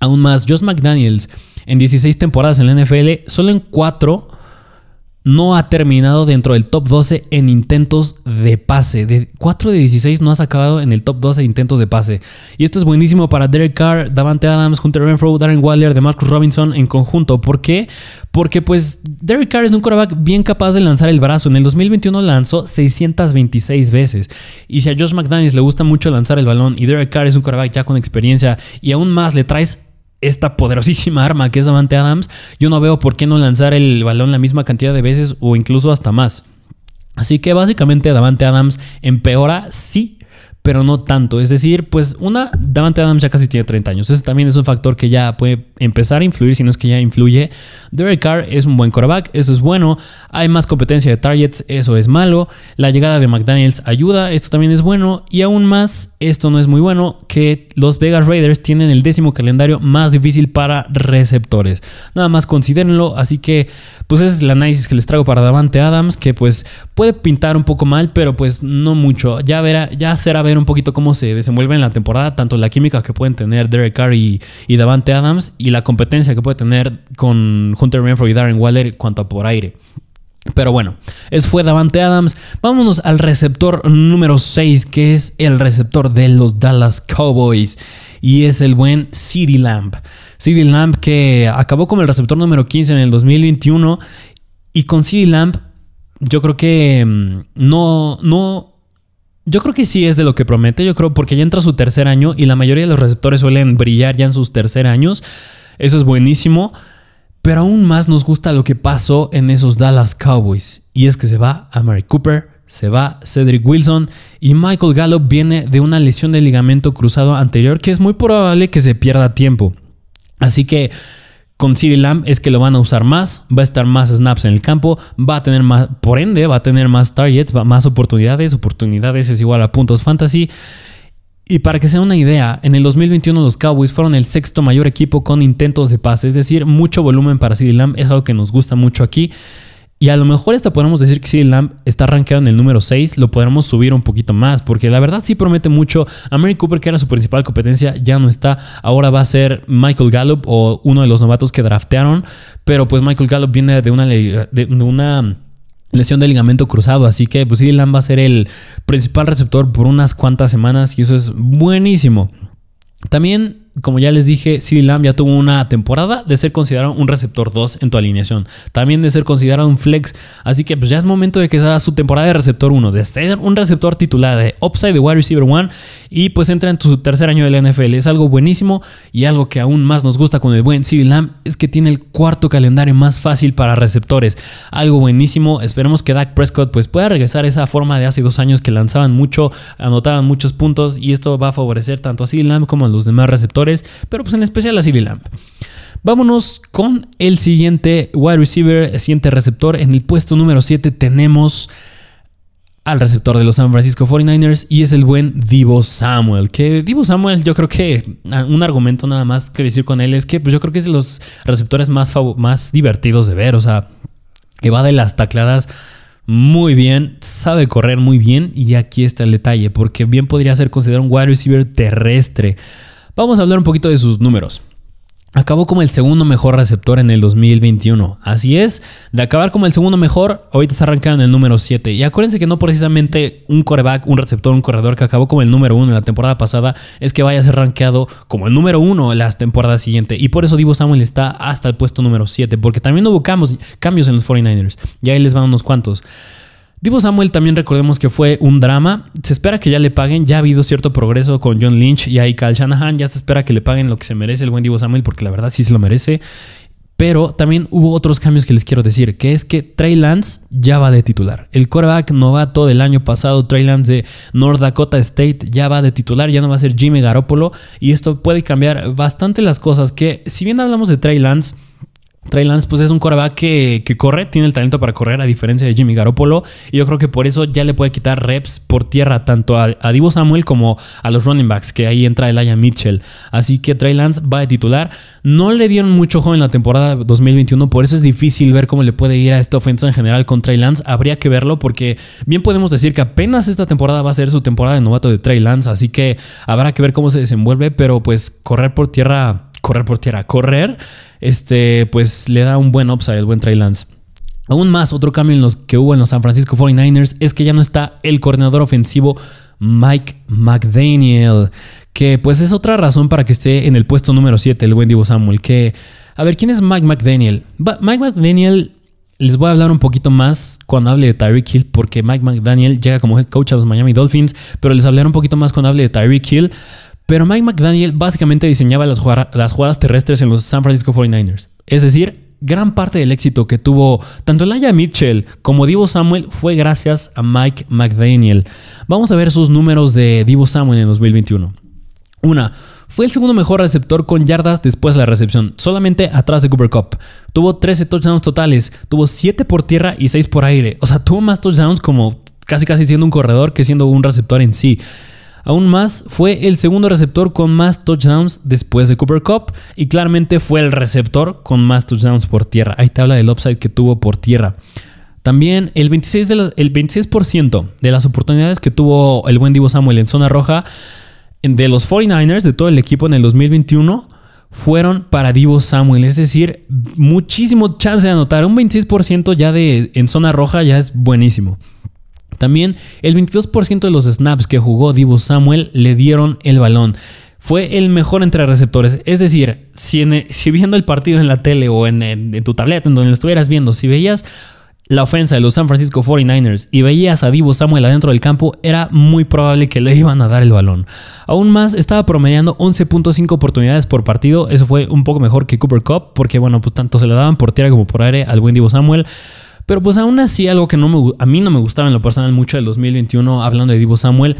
Aún más, Josh McDaniels en 16 temporadas en la NFL, solo en 4 no ha terminado dentro del top 12 en intentos de pase. De 4 de 16 no has acabado en el top 12 de intentos de pase. Y esto es buenísimo para Derek Carr, Davante Adams, Hunter Renfro, Darren Waller, Marcus Robinson en conjunto. ¿Por qué? Porque pues Derek Carr es un quarterback bien capaz de lanzar el brazo. En el 2021 lanzó 626 veces. Y si a Josh McDaniels le gusta mucho lanzar el balón y Derek Carr es un quarterback ya con experiencia y aún más le traes esta poderosísima arma que es Davante Adams, yo no veo por qué no lanzar el balón la misma cantidad de veces o incluso hasta más. Así que básicamente Davante Adams empeora, sí, pero no tanto. Es decir, pues una, Davante Adams ya casi tiene 30 años. Ese también es un factor que ya puede empezar a influir, si no es que ya influye. Derek Carr es un buen quarterback, eso es bueno. Hay más competencia de targets, eso es malo. La llegada de McDaniels ayuda, esto también es bueno. Y aún más, esto no es muy bueno, que los Vegas Raiders tienen el décimo calendario más difícil para receptores. Nada más considérenlo, así que pues ese es el análisis que les traigo para Davante Adams, que pues puede pintar un poco mal, pero pues no mucho. Ya, verá, ya será ver un poquito cómo se desenvuelve en la temporada, tanto la química que pueden tener Derek Carr y, Davante Adams y la competencia que puede tener con Hunter Renfro y Darren Waller cuanto a por aire. Pero bueno, es fue Davante Adams. Vámonos al receptor número 6, que es el receptor de los Dallas Cowboys. Y es el buen CD Lamb. CD Lamb que acabó como el receptor número 15 en el 2021. Y con CD Lamb, yo creo que mm, no, no, yo creo que sí es de lo que promete, yo creo porque ya entra su tercer año y la mayoría de los receptores suelen brillar ya en sus tercer años. Eso es buenísimo. Pero aún más nos gusta lo que pasó en esos Dallas Cowboys. Y es que se va a Mary Cooper, se va Cedric Wilson y Michael Gallup viene de una lesión de ligamento cruzado anterior que es muy probable que se pierda tiempo. Así que con CD Lamb es que lo van a usar más, va a estar más snaps en el campo, va a tener más, por ende, va a tener más targets, más oportunidades. Oportunidades es igual a puntos fantasy. Y para que sea una idea, en el 2021 los Cowboys fueron el sexto mayor equipo con intentos de pase, es decir, mucho volumen para CD Lamb, es algo que nos gusta mucho aquí. Y a lo mejor hasta podemos decir que si Lamb está rankeado en el número 6, lo podremos subir un poquito más, porque la verdad sí promete mucho. A Mary Cooper, que era su principal competencia, ya no está. Ahora va a ser Michael Gallup o uno de los novatos que draftearon. Pero pues Michael Gallup viene de una, de una lesión de ligamento cruzado, así que pues Lamb va a ser el principal receptor por unas cuantas semanas y eso es buenísimo. También como ya les dije, CD Lamb ya tuvo una temporada de ser considerado un receptor 2 en tu alineación. También de ser considerado un flex. Así que pues ya es momento de que sea su temporada de receptor 1. De ser un receptor titular de upside de wide receiver 1. Y pues entra en su tercer año de la NFL. Es algo buenísimo. Y algo que aún más nos gusta con el buen CD Lamb es que tiene el cuarto calendario más fácil para receptores. Algo buenísimo. Esperemos que Dak Prescott pues pueda regresar a esa forma de hace dos años que lanzaban mucho, anotaban muchos puntos. Y esto va a favorecer tanto a CD Lamb como a los demás receptores pero pues en especial a CD Lamb. Vámonos con el siguiente wide receiver, el siguiente receptor. En el puesto número 7 tenemos al receptor de los San Francisco 49ers y es el buen Divo Samuel. Que Divo Samuel, yo creo que un argumento nada más que decir con él es que pues yo creo que es de los receptores más, más divertidos de ver. O sea, que va de las tacleadas muy bien, sabe correr muy bien y aquí está el detalle, porque bien podría ser considerado un wide receiver terrestre. Vamos a hablar un poquito de sus números. Acabó como el segundo mejor receptor en el 2021. Así es, de acabar como el segundo mejor, ahorita se arranca en el número 7. Y acuérdense que no precisamente un coreback, un receptor, un corredor que acabó como el número 1 en la temporada pasada es que vaya a ser rankeado como el número 1 en la temporada siguiente. Y por eso Divo Samuel está hasta el puesto número 7, porque también hubo cambios, cambios en los 49ers. Y ahí les van unos cuantos. Divo Samuel también recordemos que fue un drama. Se espera que ya le paguen. Ya ha habido cierto progreso con John Lynch y ahí Kyle Shanahan. Ya se espera que le paguen lo que se merece el buen Divo Samuel porque la verdad sí se lo merece. Pero también hubo otros cambios que les quiero decir, que es que Trey Lance ya va de titular. El quarterback novato del año pasado, Trey Lance de North Dakota State, ya va de titular, ya no va a ser Jimmy Garoppolo. Y esto puede cambiar bastante las cosas, que si bien hablamos de Trey Lance, Trey Lance pues es un coreback que, corre, tiene el talento para correr a diferencia de Jimmy Garoppolo y yo creo que por eso ya le puede quitar reps por tierra tanto a, Divo Samuel como a los running backs que ahí entra Elijah Mitchell. Así que Trey Lance va de titular. No le dieron mucho juego en la temporada 2021, por eso es difícil ver cómo le puede ir a esta ofensa en general con Trey Lance. Habría que verlo porque bien podemos decir que apenas esta temporada va a ser su temporada de novato de Trey Lance, así que habrá que ver cómo se desenvuelve, pero pues correr por tierra correr por tierra, correr, este, pues le da un buen upside el buen Trey Lance. Aún más, otro cambio en los que hubo en los San Francisco 49ers es que ya no está el coordinador ofensivo Mike McDaniel, que pues es otra razón para que esté en el puesto número 7 el buen Divo Samuel, que a ver, ¿quién es Mike McDaniel? Mike McDaniel les voy a hablar un poquito más cuando hable de Tyreek Hill, porque Mike McDaniel llega como head coach a los Miami Dolphins, pero les hablaré un poquito más cuando hable de Tyreek Hill. Pero Mike McDaniel básicamente diseñaba las, jugadas, terrestres en los San Francisco 49ers. Es decir, gran parte del éxito que tuvo tanto Elijah Mitchell como Divo Samuel fue gracias a Mike McDaniel. Vamos a ver sus números de Divo Samuel en 2021. Una, fue el segundo mejor receptor con yardas después de la recepción, solamente atrás de Cooper Cup. Tuvo 13 touchdowns totales, tuvo 7 por tierra y 6 por aire. O sea, tuvo más touchdowns como casi casi siendo un corredor que siendo un receptor en sí. Aún más, fue el segundo receptor con más touchdowns después de Cooper Cup y claramente fue el receptor con más touchdowns por tierra. Ahí te habla del upside que tuvo por tierra. También el 26%, de, el 26 de las oportunidades que tuvo el buen Divo Samuel en zona roja de los 49ers, de todo el equipo en el 2021, fueron para Divo Samuel. Es decir, muchísimo chance de anotar. Un 26% ya de, en zona roja ya es buenísimo. También el 22% de los snaps que jugó Divo Samuel le dieron el balón. Fue el mejor entre receptores. Es decir, si, viendo el partido en la tele o en, tu tableta, en donde lo estuvieras viendo, si veías la ofensa de los San Francisco 49ers y veías a Divo Samuel adentro del campo, era muy probable que le iban a dar el balón. Aún más, estaba promediando 11.5 oportunidades por partido. Eso fue un poco mejor que Cooper Cup, porque bueno, pues tanto se le daban por tierra como por aire al buen Divo Samuel. Pero pues aún así algo que no me, a mí no me gustaba en lo personal mucho del 2021 hablando de Divo Samuel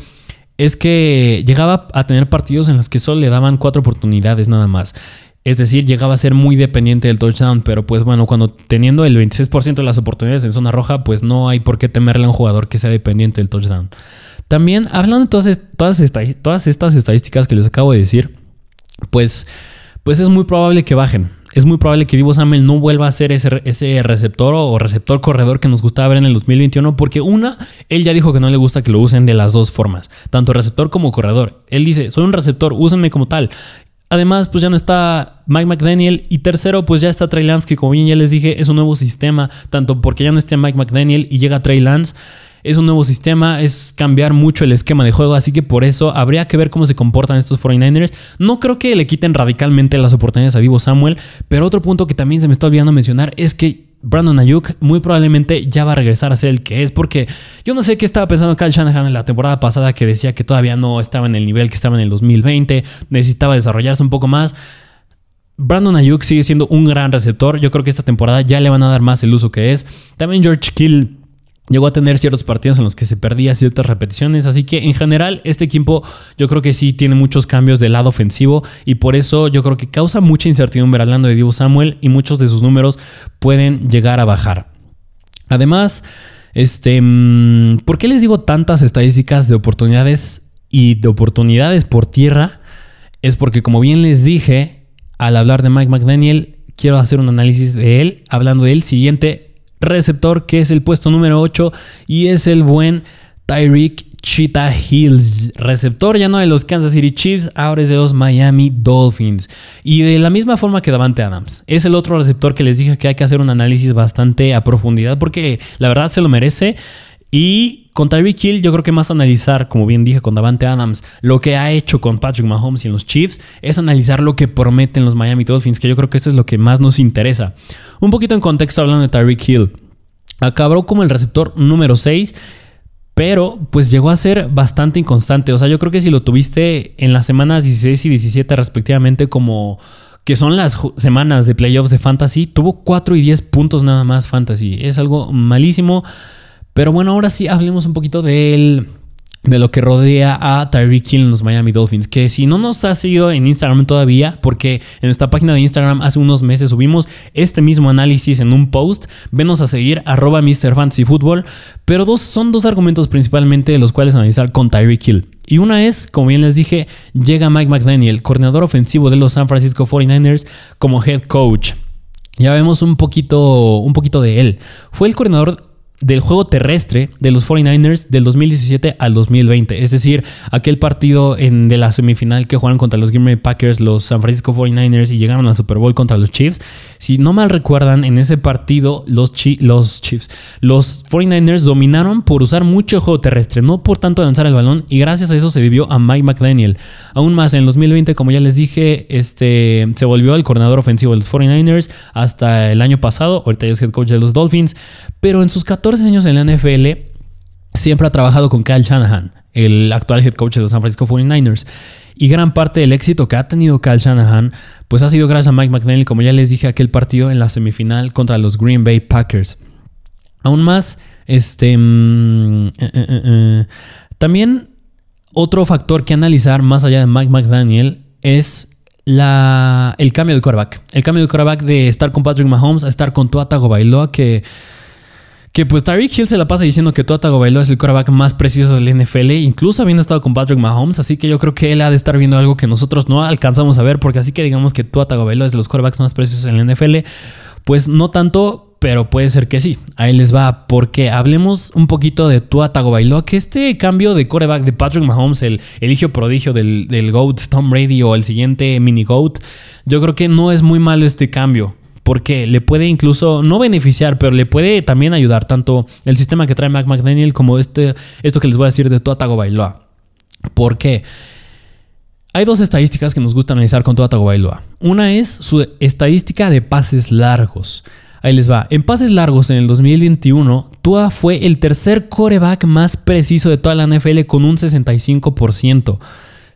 es que llegaba a tener partidos en los que solo le daban cuatro oportunidades nada más. Es decir, llegaba a ser muy dependiente del touchdown, pero pues bueno, cuando teniendo el 26% de las oportunidades en zona roja, pues no hay por qué temerle a un jugador que sea dependiente del touchdown. También, hablando de todas, todas, todas estas estadísticas que les acabo de decir, pues, pues es muy probable que bajen es muy probable que Divo Samuel no vuelva a ser ese, receptor o, receptor corredor que nos gustaba ver en el 2021, porque una, él ya dijo que no le gusta que lo usen de las dos formas, tanto receptor como corredor. Él dice, soy un receptor, úsenme como tal. Además, pues ya no está Mike McDaniel. Y tercero, pues ya está Trey Lance, que como bien ya les dije, es un nuevo sistema, tanto porque ya no está Mike McDaniel y llega Trey Lance es un nuevo sistema, es cambiar mucho el esquema de juego, así que por eso habría que ver cómo se comportan estos 49ers. No creo que le quiten radicalmente las oportunidades a Divo Samuel, pero otro punto que también se me está olvidando mencionar es que Brandon Ayuk muy probablemente ya va a regresar a ser el que es, porque yo no sé qué estaba pensando Kyle Shanahan en la temporada pasada que decía que todavía no estaba en el nivel que estaba en el 2020, necesitaba desarrollarse un poco más. Brandon Ayuk sigue siendo un gran receptor. Yo creo que esta temporada ya le van a dar más el uso que es. También George Kill Llegó a tener ciertos partidos en los que se perdía ciertas repeticiones, así que en general este equipo yo creo que sí tiene muchos cambios del lado ofensivo y por eso yo creo que causa mucha incertidumbre hablando de Divo Samuel y muchos de sus números pueden llegar a bajar. Además, este, mm, ¿por qué les digo tantas estadísticas de oportunidades y de oportunidades por tierra? Es porque como bien les dije, al hablar de Mike McDaniel, quiero hacer un análisis de él, hablando del siguiente receptor que es el puesto número 8 y es el buen Tyreek Cheetah Hills, receptor ya no de los Kansas City Chiefs, ahora es de los Miami Dolphins. Y de la misma forma que Davante Adams, es el otro receptor que les dije que hay que hacer un análisis bastante a profundidad porque la verdad se lo merece. Y con Tyreek Hill yo creo que más analizar, como bien dije con Davante Adams, lo que ha hecho con Patrick Mahomes y en los Chiefs, es analizar lo que prometen los Miami Dolphins, que yo creo que eso es lo que más nos interesa. Un poquito en contexto hablando de Tyreek Hill. Acabó como el receptor número 6 pero pues llegó a ser bastante inconstante. O sea, yo creo que si lo tuviste en las semanas 16 y 17 respectivamente como que son las semanas de playoffs de fantasy, tuvo 4 y 10 puntos nada más fantasy. Es algo malísimo. Pero bueno, ahora sí hablemos un poquito de lo que rodea a Tyreek Hill en los Miami Dolphins. Que si no nos ha seguido en Instagram todavía, porque en nuestra página de Instagram hace unos meses subimos este mismo análisis en un post, venos a seguir arroba Mr. Fantasy Football. Pero dos, son dos argumentos principalmente de los cuales analizar con Tyreek Hill. Y una es, como bien les dije, llega Mike McDaniel, coordinador ofensivo de los San Francisco 49ers, como head coach. Ya vemos un poquito, un poquito de él. Fue el coordinador del juego terrestre de los 49ers del 2017 al 2020. Es decir, aquel partido en, de la semifinal que jugaron contra los Green Bay Packers, los San Francisco 49ers y llegaron al Super Bowl contra los Chiefs. Si no mal recuerdan, en ese partido los, Chiefs, los 49ers dominaron por usar mucho juego terrestre, no por tanto lanzar el balón y gracias a eso se debió a Mike McDaniel. Aún más, en el 2020, como ya les dije, este, se volvió el coordinador ofensivo de los 49ers hasta el año pasado. Ahorita es head coach de los Dolphins, pero en sus 14 años en la NFL, siempre ha trabajado con Kyle Shanahan, el actual head coach de los San Francisco 49ers. Y gran parte del éxito que ha tenido Kyle Shanahan, pues ha sido gracias a Mike McDaniel, como ya les dije, aquel partido en la semifinal contra los Green Bay Packers. Aún más, este. Mm, eh, eh, eh, también otro factor que analizar más allá de Mike McDaniel es la, el cambio de quarterback. El cambio de quarterback de estar con Patrick Mahomes a estar con Tua Tagovailoa, que que pues Tyreek Hill se la pasa diciendo que Tua Tagovailoa es el quarterback más preciso del NFL, incluso habiendo estado con Patrick Mahomes, así que yo creo que él ha de estar viendo algo que nosotros no alcanzamos a ver, porque así que digamos que Tua Tagovailoa es de los quarterbacks más precisos en la NFL, pues no tanto, pero puede ser que sí. Ahí les va, porque hablemos un poquito de Tua Tagovailoa, que este cambio de quarterback de Patrick Mahomes, el, el hijo prodigio del, del GOAT Tom Brady o el siguiente mini GOAT, yo creo que no es muy malo este cambio porque le puede incluso no beneficiar, pero le puede también ayudar tanto el sistema que trae Mac McDaniel como este, esto que les voy a decir de Tua Tagovailoa. ¿Por qué? Hay dos estadísticas que nos gusta analizar con Tua Tagovailoa. Una es su estadística de pases largos. Ahí les va. En pases largos en el 2021, Tua fue el tercer coreback más preciso de toda la NFL con un 65%.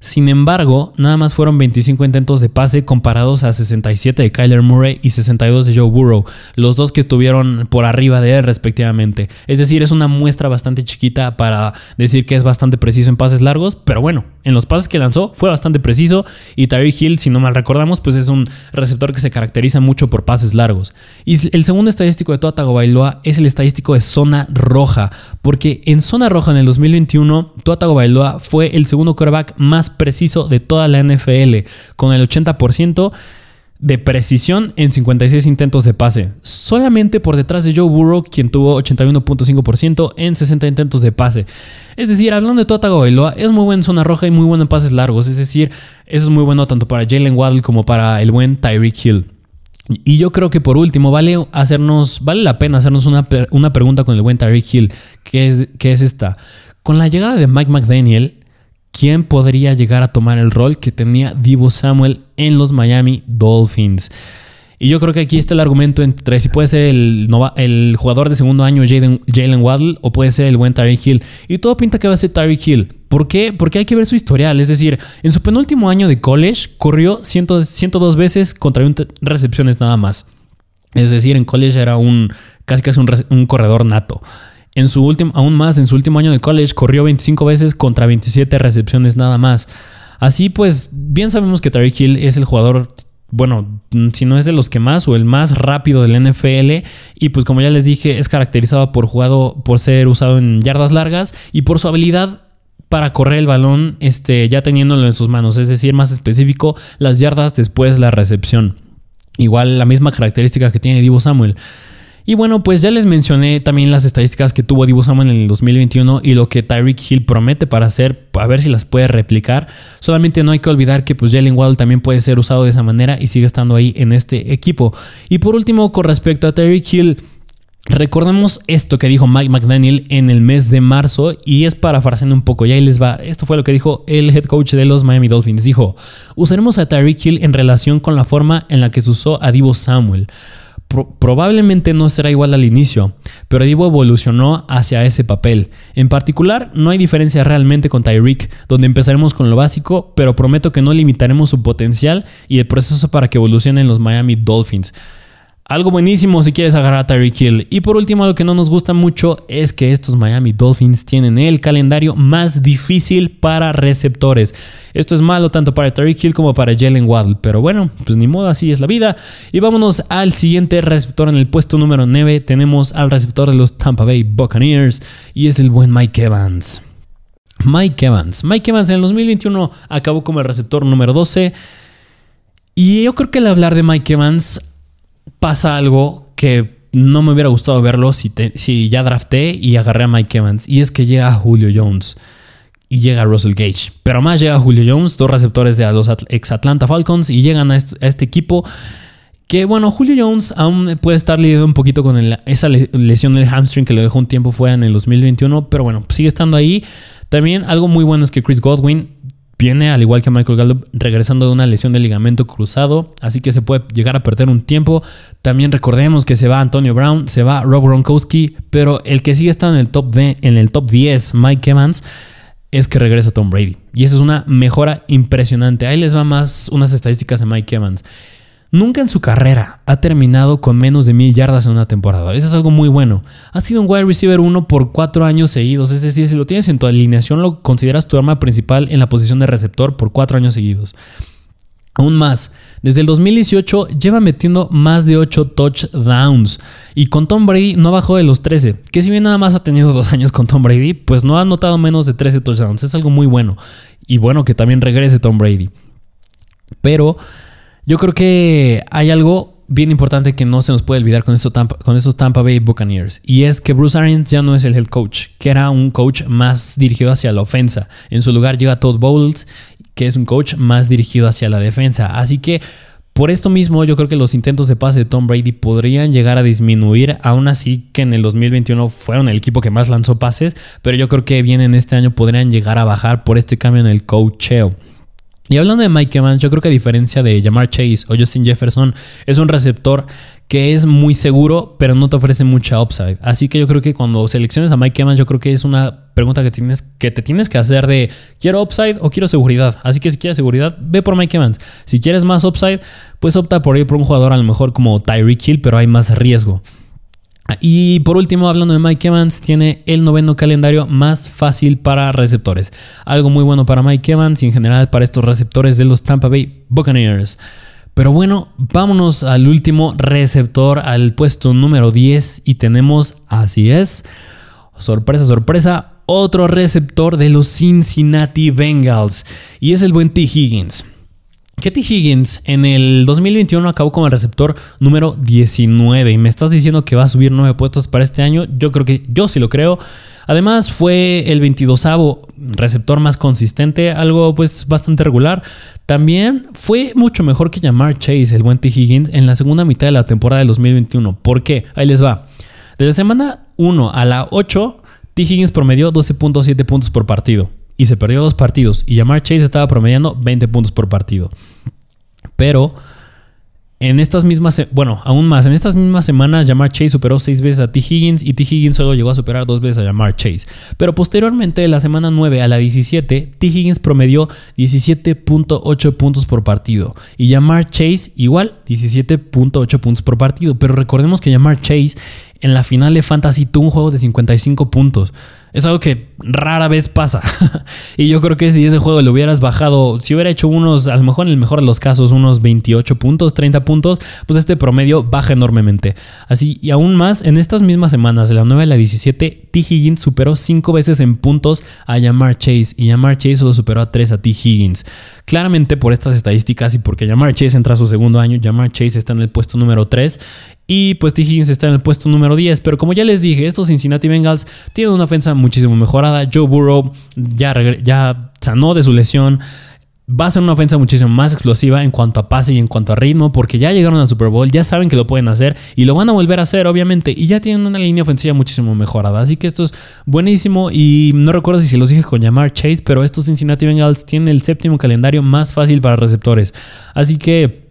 Sin embargo, nada más fueron 25 intentos de pase comparados a 67 de Kyler Murray y 62 de Joe Burrow, los dos que estuvieron por arriba de él respectivamente. Es decir, es una muestra bastante chiquita para decir que es bastante preciso en pases largos, pero bueno, en los pases que lanzó fue bastante preciso y Tyreek Hill, si no mal recordamos, pues es un receptor que se caracteriza mucho por pases largos. Y el segundo estadístico de Tua Tagovailoa es el estadístico de zona roja, porque en zona roja en el 2021 Tua Tagovailoa fue el segundo quarterback más preciso de toda la NFL, con el 80% de precisión en 56 intentos de pase, solamente por detrás de Joe Burrow, quien tuvo 81.5% en 60 intentos de pase. Es decir, hablando de Tua Tagovailoa, es muy buen en zona roja y muy bueno en pases largos, es decir, eso es muy bueno tanto para Jalen Waddle como para el buen Tyreek Hill. Y yo creo que por último vale hacernos, vale la pena hacernos una, una pregunta con el buen Tyreek Hill, es, que es esta. Con la llegada de Mike McDaniel, quién podría llegar a tomar el rol que tenía Divo Samuel en los Miami Dolphins. Y yo creo que aquí está el argumento entre si puede ser el, jugador de segundo año Jalen Waddle o puede ser el buen Tyreek Hill. Y todo pinta que va a ser Tyreek Hill. ¿Por qué? Porque hay que ver su historial. Es decir, en su penúltimo año de college corrió 102 veces contra 20 recepciones nada más. Es decir, en college era un casi casi un, un corredor nato. En su último, aún más, en su último año de college corrió 25 veces contra 27 recepciones nada más. Así pues, bien sabemos que Tariq Hill es el jugador, bueno, si no es de los que más o el más rápido del NFL y pues como ya les dije, es caracterizado por jugado por ser usado en yardas largas y por su habilidad para correr el balón este, ya teniéndolo en sus manos, es decir, más específico, las yardas después la recepción. Igual la misma característica que tiene Divo Samuel. Y bueno, pues ya les mencioné también las estadísticas que tuvo Divo Samuel en el 2021 y lo que Tyreek Hill promete para hacer, a ver si las puede replicar. Solamente no hay que olvidar que pues Jalen Waddle también puede ser usado de esa manera y sigue estando ahí en este equipo. Y por último, con respecto a Tyreek Hill, Recordemos esto que dijo Mike McDaniel en el mes de marzo y es parafraseando un poco, ya ahí les va. Esto fue lo que dijo el head coach de los Miami Dolphins. Dijo, usaremos a Tyreek Hill en relación con la forma en la que se usó a Divo Samuel. Probablemente no será igual al inicio, pero Divo evolucionó hacia ese papel. En particular, no hay diferencia realmente con Tyreek, donde empezaremos con lo básico, pero prometo que no limitaremos su potencial y el proceso para que evolucionen los Miami Dolphins. Algo buenísimo si quieres agarrar a Tyreek Hill. Y por último, lo que no nos gusta mucho es que estos Miami Dolphins tienen el calendario más difícil para receptores. Esto es malo tanto para Tyreek Hill como para Jalen Waddle. Pero bueno, pues ni modo, así es la vida. Y vámonos al siguiente receptor en el puesto número 9. Tenemos al receptor de los Tampa Bay Buccaneers y es el buen Mike Evans. Mike Evans. Mike Evans en el 2021 acabó como el receptor número 12. Y yo creo que al hablar de Mike Evans pasa algo que no me hubiera gustado verlo si, si ya drafté y agarré a Mike Evans. Y es que llega Julio Jones y llega Russell Gage. Pero más llega Julio Jones, dos receptores de los ex Atlanta Falcons, y llegan a este, equipo. Que bueno, Julio Jones aún puede estar lidiando un poquito con esa lesión del hamstring que le dejó un tiempo fuera en el 2021, pero bueno, sigue estando ahí. También algo muy bueno es que Chris Godwin Viene, al igual que Michael Gallup, regresando de una lesión de ligamento cruzado, así que se puede llegar a perder un tiempo. También recordemos que se va Antonio Brown, se va Rob Gronkowski, pero el que sigue estando en el top, de, en el top 10, Mike Evans, es que regresa Tom Brady. Y esa es una mejora impresionante. Ahí les va más unas estadísticas de Mike Evans. Nunca en su carrera ha terminado con menos de mil yardas en una temporada. Eso es algo muy bueno. Ha sido un wide receiver 1 por cuatro años seguidos. Es decir, si lo tienes en tu alineación, lo consideras tu arma principal en la posición de receptor por cuatro años seguidos. Aún más, desde el 2018 lleva metiendo más de 8 touchdowns y con Tom Brady no bajó de los 13, que si bien nada más ha tenido dos años con Tom Brady, pues no ha anotado menos de 13 touchdowns, es algo muy bueno. Y bueno que también regrese Tom Brady. Pero yo creo que hay algo bien importante que no se nos puede olvidar con, esto con estos Tampa Bay Buccaneers. Y es que Bruce Arians ya no es el head coach, que era un coach más dirigido hacia la ofensa. En su lugar llega Todd Bowles, que es un coach más dirigido hacia la defensa. Así que por esto mismo yo creo que los intentos de pase de Tom Brady podrían llegar a disminuir, aún así que en el 2021 fueron el equipo que más lanzó pases, pero yo creo que bien en este año podrían llegar a bajar por este cambio en el coacheo. Y hablando de Mike Evans, yo creo que a diferencia de Jamar Chase o Justin Jefferson, es un receptor que es muy seguro, pero no te ofrece mucha upside. Así que yo creo que cuando selecciones a Mike Evans, yo creo que es una pregunta que, tienes, que te tienes que hacer de ¿quiero upside o quiero seguridad? Así que si quieres seguridad, ve por Mike Evans. Si quieres más upside, pues opta por ir por un jugador a lo mejor como Tyreek Hill, pero hay más riesgo. Y por último, hablando de Mike Evans, tiene el noveno calendario más fácil para receptores. Algo muy bueno para Mike Evans y en general para estos receptores de los Tampa Bay Buccaneers. Pero bueno, vámonos al último receptor, al puesto número 10 y tenemos, así es, sorpresa, sorpresa, otro receptor de los Cincinnati Bengals y es el buen T. Higgins. Katie Higgins en el 2021 acabó como el receptor número 19 y me estás diciendo que va a subir 9 puestos para este año. Yo creo que yo sí lo creo. Además fue el 22 receptor más consistente, algo pues bastante regular. También fue mucho mejor que llamar Chase, el buen T. Higgins, en la segunda mitad de la temporada del 2021. ¿Por qué? Ahí les va. De la semana 1 a la 8, T. Higgins promedió 12.7 puntos por partido y se perdió dos partidos. Y Jamar Chase estaba promediando 20 puntos por partido. Pero en estas mismas, bueno, aún más, en estas mismas semanas, Jamar Chase superó seis veces a T. Higgins y T. Higgins solo llegó a superar dos veces a Jamar Chase. Pero posteriormente, de la semana 9 a la 17, T. Higgins promedió 17.8 puntos por partido y Jamar Chase igual 17.8 puntos por partido. Pero recordemos que Jamar Chase en la final de Fantasy tuvo un juego de 55 puntos. Es algo que rara vez pasa. y yo creo que si ese juego lo hubieras bajado, si hubiera hecho unos, a lo mejor en el mejor de los casos, unos 28 puntos, 30 puntos, pues este promedio baja enormemente. Así, y aún más, en estas mismas semanas, de la 9 a la 17, T. Higgins superó 5 veces en puntos a Yamar Chase y Yamar Chase solo superó a 3 a T. Higgins. Claramente por estas estadísticas y porque Yamar Chase entra a su segundo año, Yamar Chase está en el puesto número 3 y pues T. Higgins está en el puesto número 10. Pero como ya les dije, estos Cincinnati Bengals tienen una ofensa muchísimo mejorada. Joe Burrow ya, ya sanó de su lesión. Va a ser una ofensa muchísimo más explosiva en cuanto a pase y en cuanto a ritmo, porque ya llegaron al Super Bowl, ya saben que lo pueden hacer y lo van a volver a hacer, obviamente, y ya tienen una línea ofensiva muchísimo mejorada. Así que esto es buenísimo. Y no recuerdo si se los dije con llamar Chase, pero estos Cincinnati Bengals tienen el séptimo calendario más fácil para receptores. Así que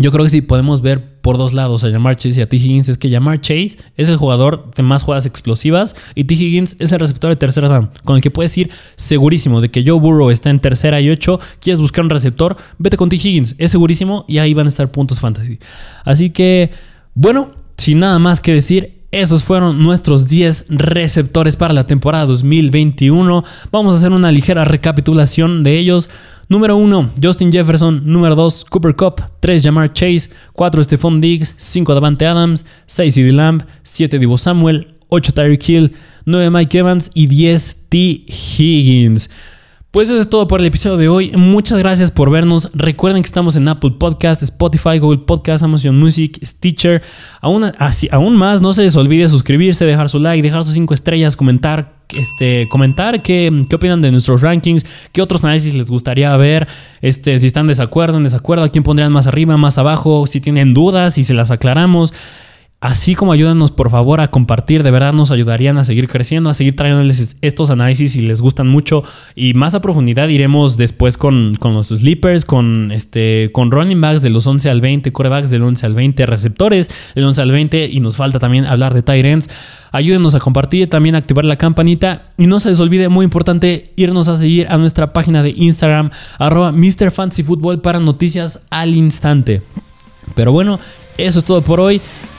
yo creo que sí podemos ver por dos lados a Jamar Chase y a T. Higgins es que Jamar Chase es el jugador de más jugadas explosivas y T. Higgins es el receptor de tercera down, con el que puedes ir segurísimo de que Joe Burrow está en tercera y ocho, quieres buscar un receptor, vete con T. Higgins, es segurísimo y ahí van a estar puntos fantasy. Así que, bueno, sin nada más que decir, esos fueron nuestros 10 receptores para la temporada 2021. Vamos a hacer una ligera recapitulación de ellos. Número 1, Justin Jefferson. Número 2, Cooper Cup. 3, Jamar Chase. 4, Stephon Diggs. 5, Davante Adams. 6, CD Lamb. 7, Divo Samuel. 8, Tyreek Hill. 9, Mike Evans. Y 10, T. Higgins. Pues eso es todo por el episodio de hoy. Muchas gracias por vernos. Recuerden que estamos en Apple Podcast, Spotify, Google Podcast, Amazon Music, Stitcher. Aún, así, aún más, no se les olvide suscribirse, dejar su like, dejar sus 5 estrellas, comentar este, comentar qué, qué, opinan de nuestros rankings, qué otros análisis les gustaría ver, este, si están desacuerdo, en desacuerdo, a quién pondrían más arriba, más abajo, si tienen dudas, si se las aclaramos. Así como ayúdanos por favor a compartir, de verdad nos ayudarían a seguir creciendo, a seguir trayéndoles estos análisis si les gustan mucho y más a profundidad iremos después con, los sleepers, con, este, con running backs de los 11 al 20, corebacks del 11 al 20, receptores del 11 al 20 y nos falta también hablar de tight ends. Ayúdenos a compartir, también activar la campanita y no se les olvide, muy importante, irnos a seguir a nuestra página de Instagram, arroba para noticias al instante. Pero bueno, eso es todo por hoy